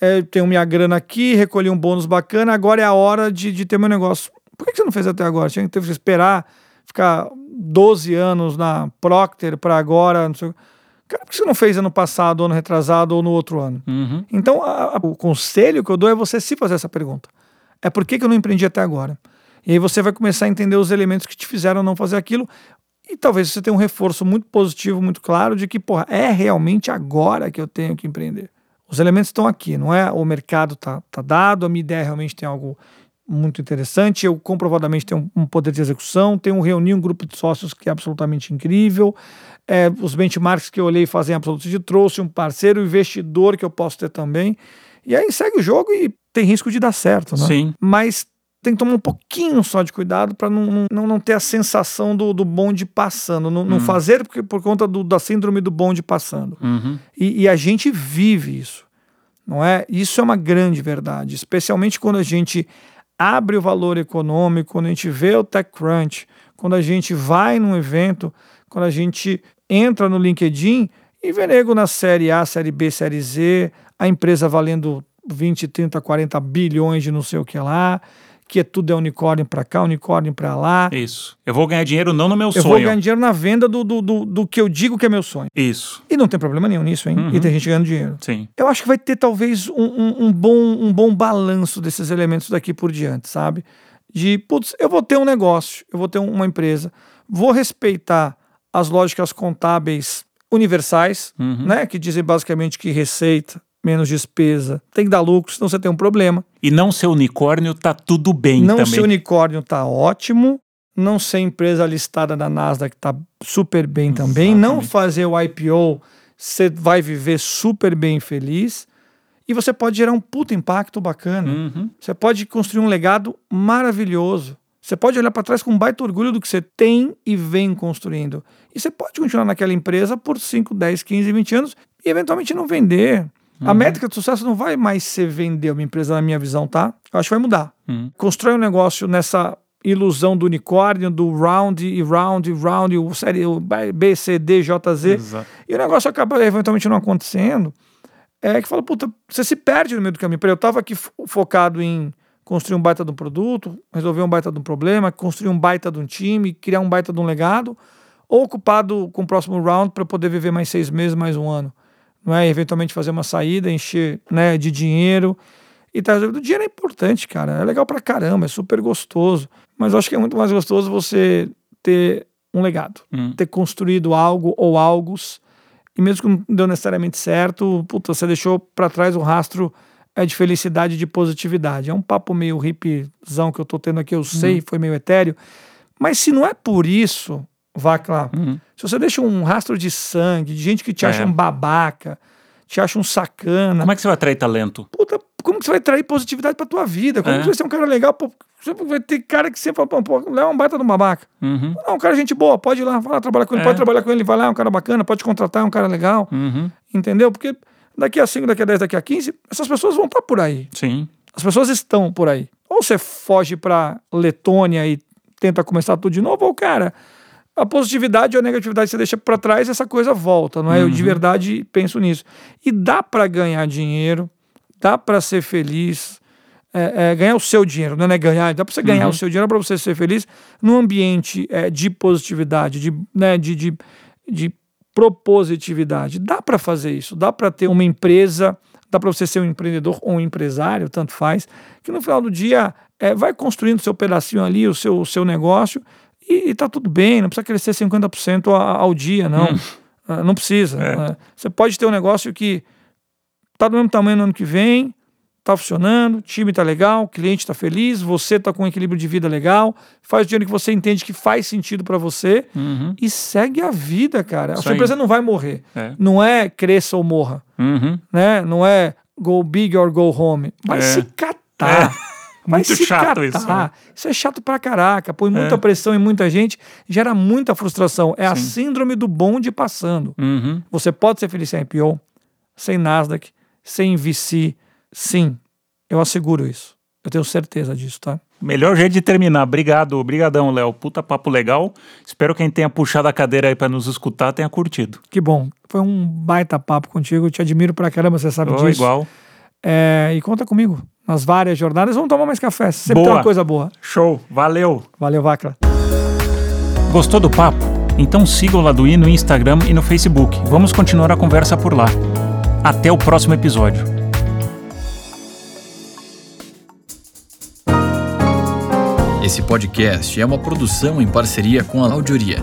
é, tenho minha grana aqui, recolhi um bônus bacana, agora é a hora de, de ter meu negócio. Por que que você não fez até agora? Tinha que teve que esperar ficar 12 anos na Procter para agora, não sei o Cara, por que você não fez ano passado, ano retrasado ou no outro ano? Uhum. Então, a- a- o conselho que eu dou é você se fazer essa pergunta. É por que, que eu não empreendi até agora? E aí você vai começar a entender os elementos que te fizeram não fazer aquilo. E talvez você tenha um reforço muito positivo, muito claro, de que, porra, é realmente agora que eu tenho que empreender. Os elementos estão aqui, não é? O mercado tá, tá dado, a minha ideia realmente tem algo muito interessante, eu comprovadamente tenho um, um poder de execução, tenho reunir um grupo de sócios que é absolutamente incrível, é, os benchmarks que eu olhei fazem absoluto sentido, trouxe um parceiro, investidor que eu posso ter também, e aí segue o jogo e tem risco de dar certo, né? Sim. Mas tem que tomar um pouquinho só de cuidado para não, não, não ter a sensação do, do bonde passando, não, não fazer porque, por conta do, da síndrome do bonde passando. Uhum. E, e a gente vive isso, não é? Isso é uma grande verdade, especialmente quando a gente abre o valor econômico, quando a gente vê o TechCrunch, quando a gente vai num evento, quando a gente entra no LinkedIn e vê nego na série A, série B, série Z, a empresa valendo 20, 30, 40 bilhões de não sei o que lá, que é tudo é unicórnio para cá, unicórnio para lá. Isso. Eu vou ganhar dinheiro não no meu Eu sonho. vou ganhar dinheiro na venda do, do, do, do que eu digo que é meu sonho. Isso. E não tem problema nenhum nisso, hein? Uhum. E tem gente ganhando dinheiro. Sim. Eu acho que vai ter talvez um, um, um bom, um bom balanço desses elementos daqui por diante, sabe? De, putz, eu vou ter um negócio, eu vou ter uma empresa, vou respeitar as lógicas contábeis universais, Uhum. né? Que dizem basicamente que receita menos despesa tem que dar lucro, senão você tem um problema. E não ser unicórnio tá tudo bem não também. ser unicórnio tá ótimo. Não ser empresa listada na Nasdaq tá super bem também. Não Exatamente. fazer o IPO, você vai viver super bem feliz. E você pode gerar um puta impacto bacana. Uhum. Você pode construir um legado maravilhoso. Você pode olhar para trás com um baita orgulho do que você tem e vem construindo. E você pode continuar naquela empresa por 5, 10, 15, 20 anos e eventualmente não vender. A métrica de sucesso não vai mais ser vender uma empresa, na minha visão, tá? Eu acho que vai mudar. Uhum. Constrói um negócio nessa ilusão do unicórnio, do round e round e round, o série o B, C, D, J, Z. Exato. E o negócio acaba eventualmente não acontecendo. É que fala, puta, você se perde no meio do caminho. Peraí, Eu tava aqui fo- focado em construir um baita de um produto, resolver um baita de um problema, construir um baita de um time, criar um baita de um legado, ou ocupado com o próximo round para poder viver mais seis meses, mais um ano. Não é? Eventualmente fazer uma saída, encher né, de dinheiro. E tá resolvido. O dinheiro é importante, cara. É legal pra caramba, é super gostoso. Mas eu acho que é muito mais gostoso você ter um legado, Hum. ter construído algo ou algos. E mesmo que não deu necessariamente certo, puta, você deixou pra trás um rastro é, de felicidade e de positividade. É um papo meio hippzão que eu tô tendo aqui, eu sei, foi meio etéreo. Mas se não é por isso, vá lá. Uhum. Se você deixa um rastro de sangue, de gente que te acha É. um babaca, te acha um sacana, Como é que você vai atrair talento? puta, como que você vai trair positividade pra tua vida? Como É. que você vai ser um cara legal? Pô, você vai ter cara que sempre fala, pô, Léo é um baita de um babaca. Uhum. Não, um cara gente boa, pode ir lá, vai lá trabalhar com ele, É. pode trabalhar com ele, vai lá, é um cara bacana, pode contratar, é um cara legal, Uhum. entendeu? Porque daqui a 5, daqui a 10, daqui a 15, essas pessoas vão estar por aí. Sim. As pessoas estão por aí. Ou você foge pra Letônia e tenta começar tudo de novo, ou, cara, a positividade ou a negatividade você deixa pra trás, essa coisa volta, não é? Eu de verdade penso nisso. E dá pra ganhar dinheiro, dá pra ser feliz, é, é, ganhar o seu dinheiro, não é ganhar, dá pra você ganhar o seu dinheiro pra você ser feliz num ambiente é, de positividade, de, né, de, de, de propositividade. Dá pra fazer isso, dá pra ter uma empresa, dá pra você ser um empreendedor ou um empresário, tanto faz, que no final do dia é, vai construindo seu pedacinho ali, o seu, o seu negócio, e, tá tudo bem, não precisa crescer 50% a- ao dia, não. Ah, Não precisa. É. né? Você pode ter um negócio que tá do mesmo tamanho no ano que vem, tá funcionando, o time tá legal, o cliente tá feliz, você tá com um equilíbrio de vida legal, faz o dinheiro que você entende que faz sentido para você Uhum. e segue a vida, cara. A Isso sua aí. empresa não vai morrer. É. Não é cresça ou morra, Uhum. né? Não é go big or go home. Vai É. se catar. <laughs> Vai Muito se chato catar. isso, né? Isso é chato pra caraca. Põe muita É. pressão em muita gente, gera muita frustração. É a Sim. síndrome do bonde passando. Uhum. Você pode ser feliz sem IPO, sem Nasdaq, sem VC. Sim, eu asseguro isso. Eu tenho certeza disso, tá? Melhor jeito de terminar. Obrigado, obrigadão, Léo. Puta papo legal. Espero que quem tenha puxado a cadeira aí pra nos escutar tenha curtido. Que bom. Foi um baita papo contigo. Eu te admiro pra caramba, você sabe Ô, disso. igual. É, e conta comigo nas várias jornadas. Vamos tomar mais café. Sempre tem Boa. uma coisa boa. Show. Valeu. Valeu, Vacla. Gostou do papo? Então siga o Laduí no Instagram e no Facebook. Vamos continuar a conversa por lá. Até o próximo episódio. Esse podcast é uma produção em parceria com a Audioria.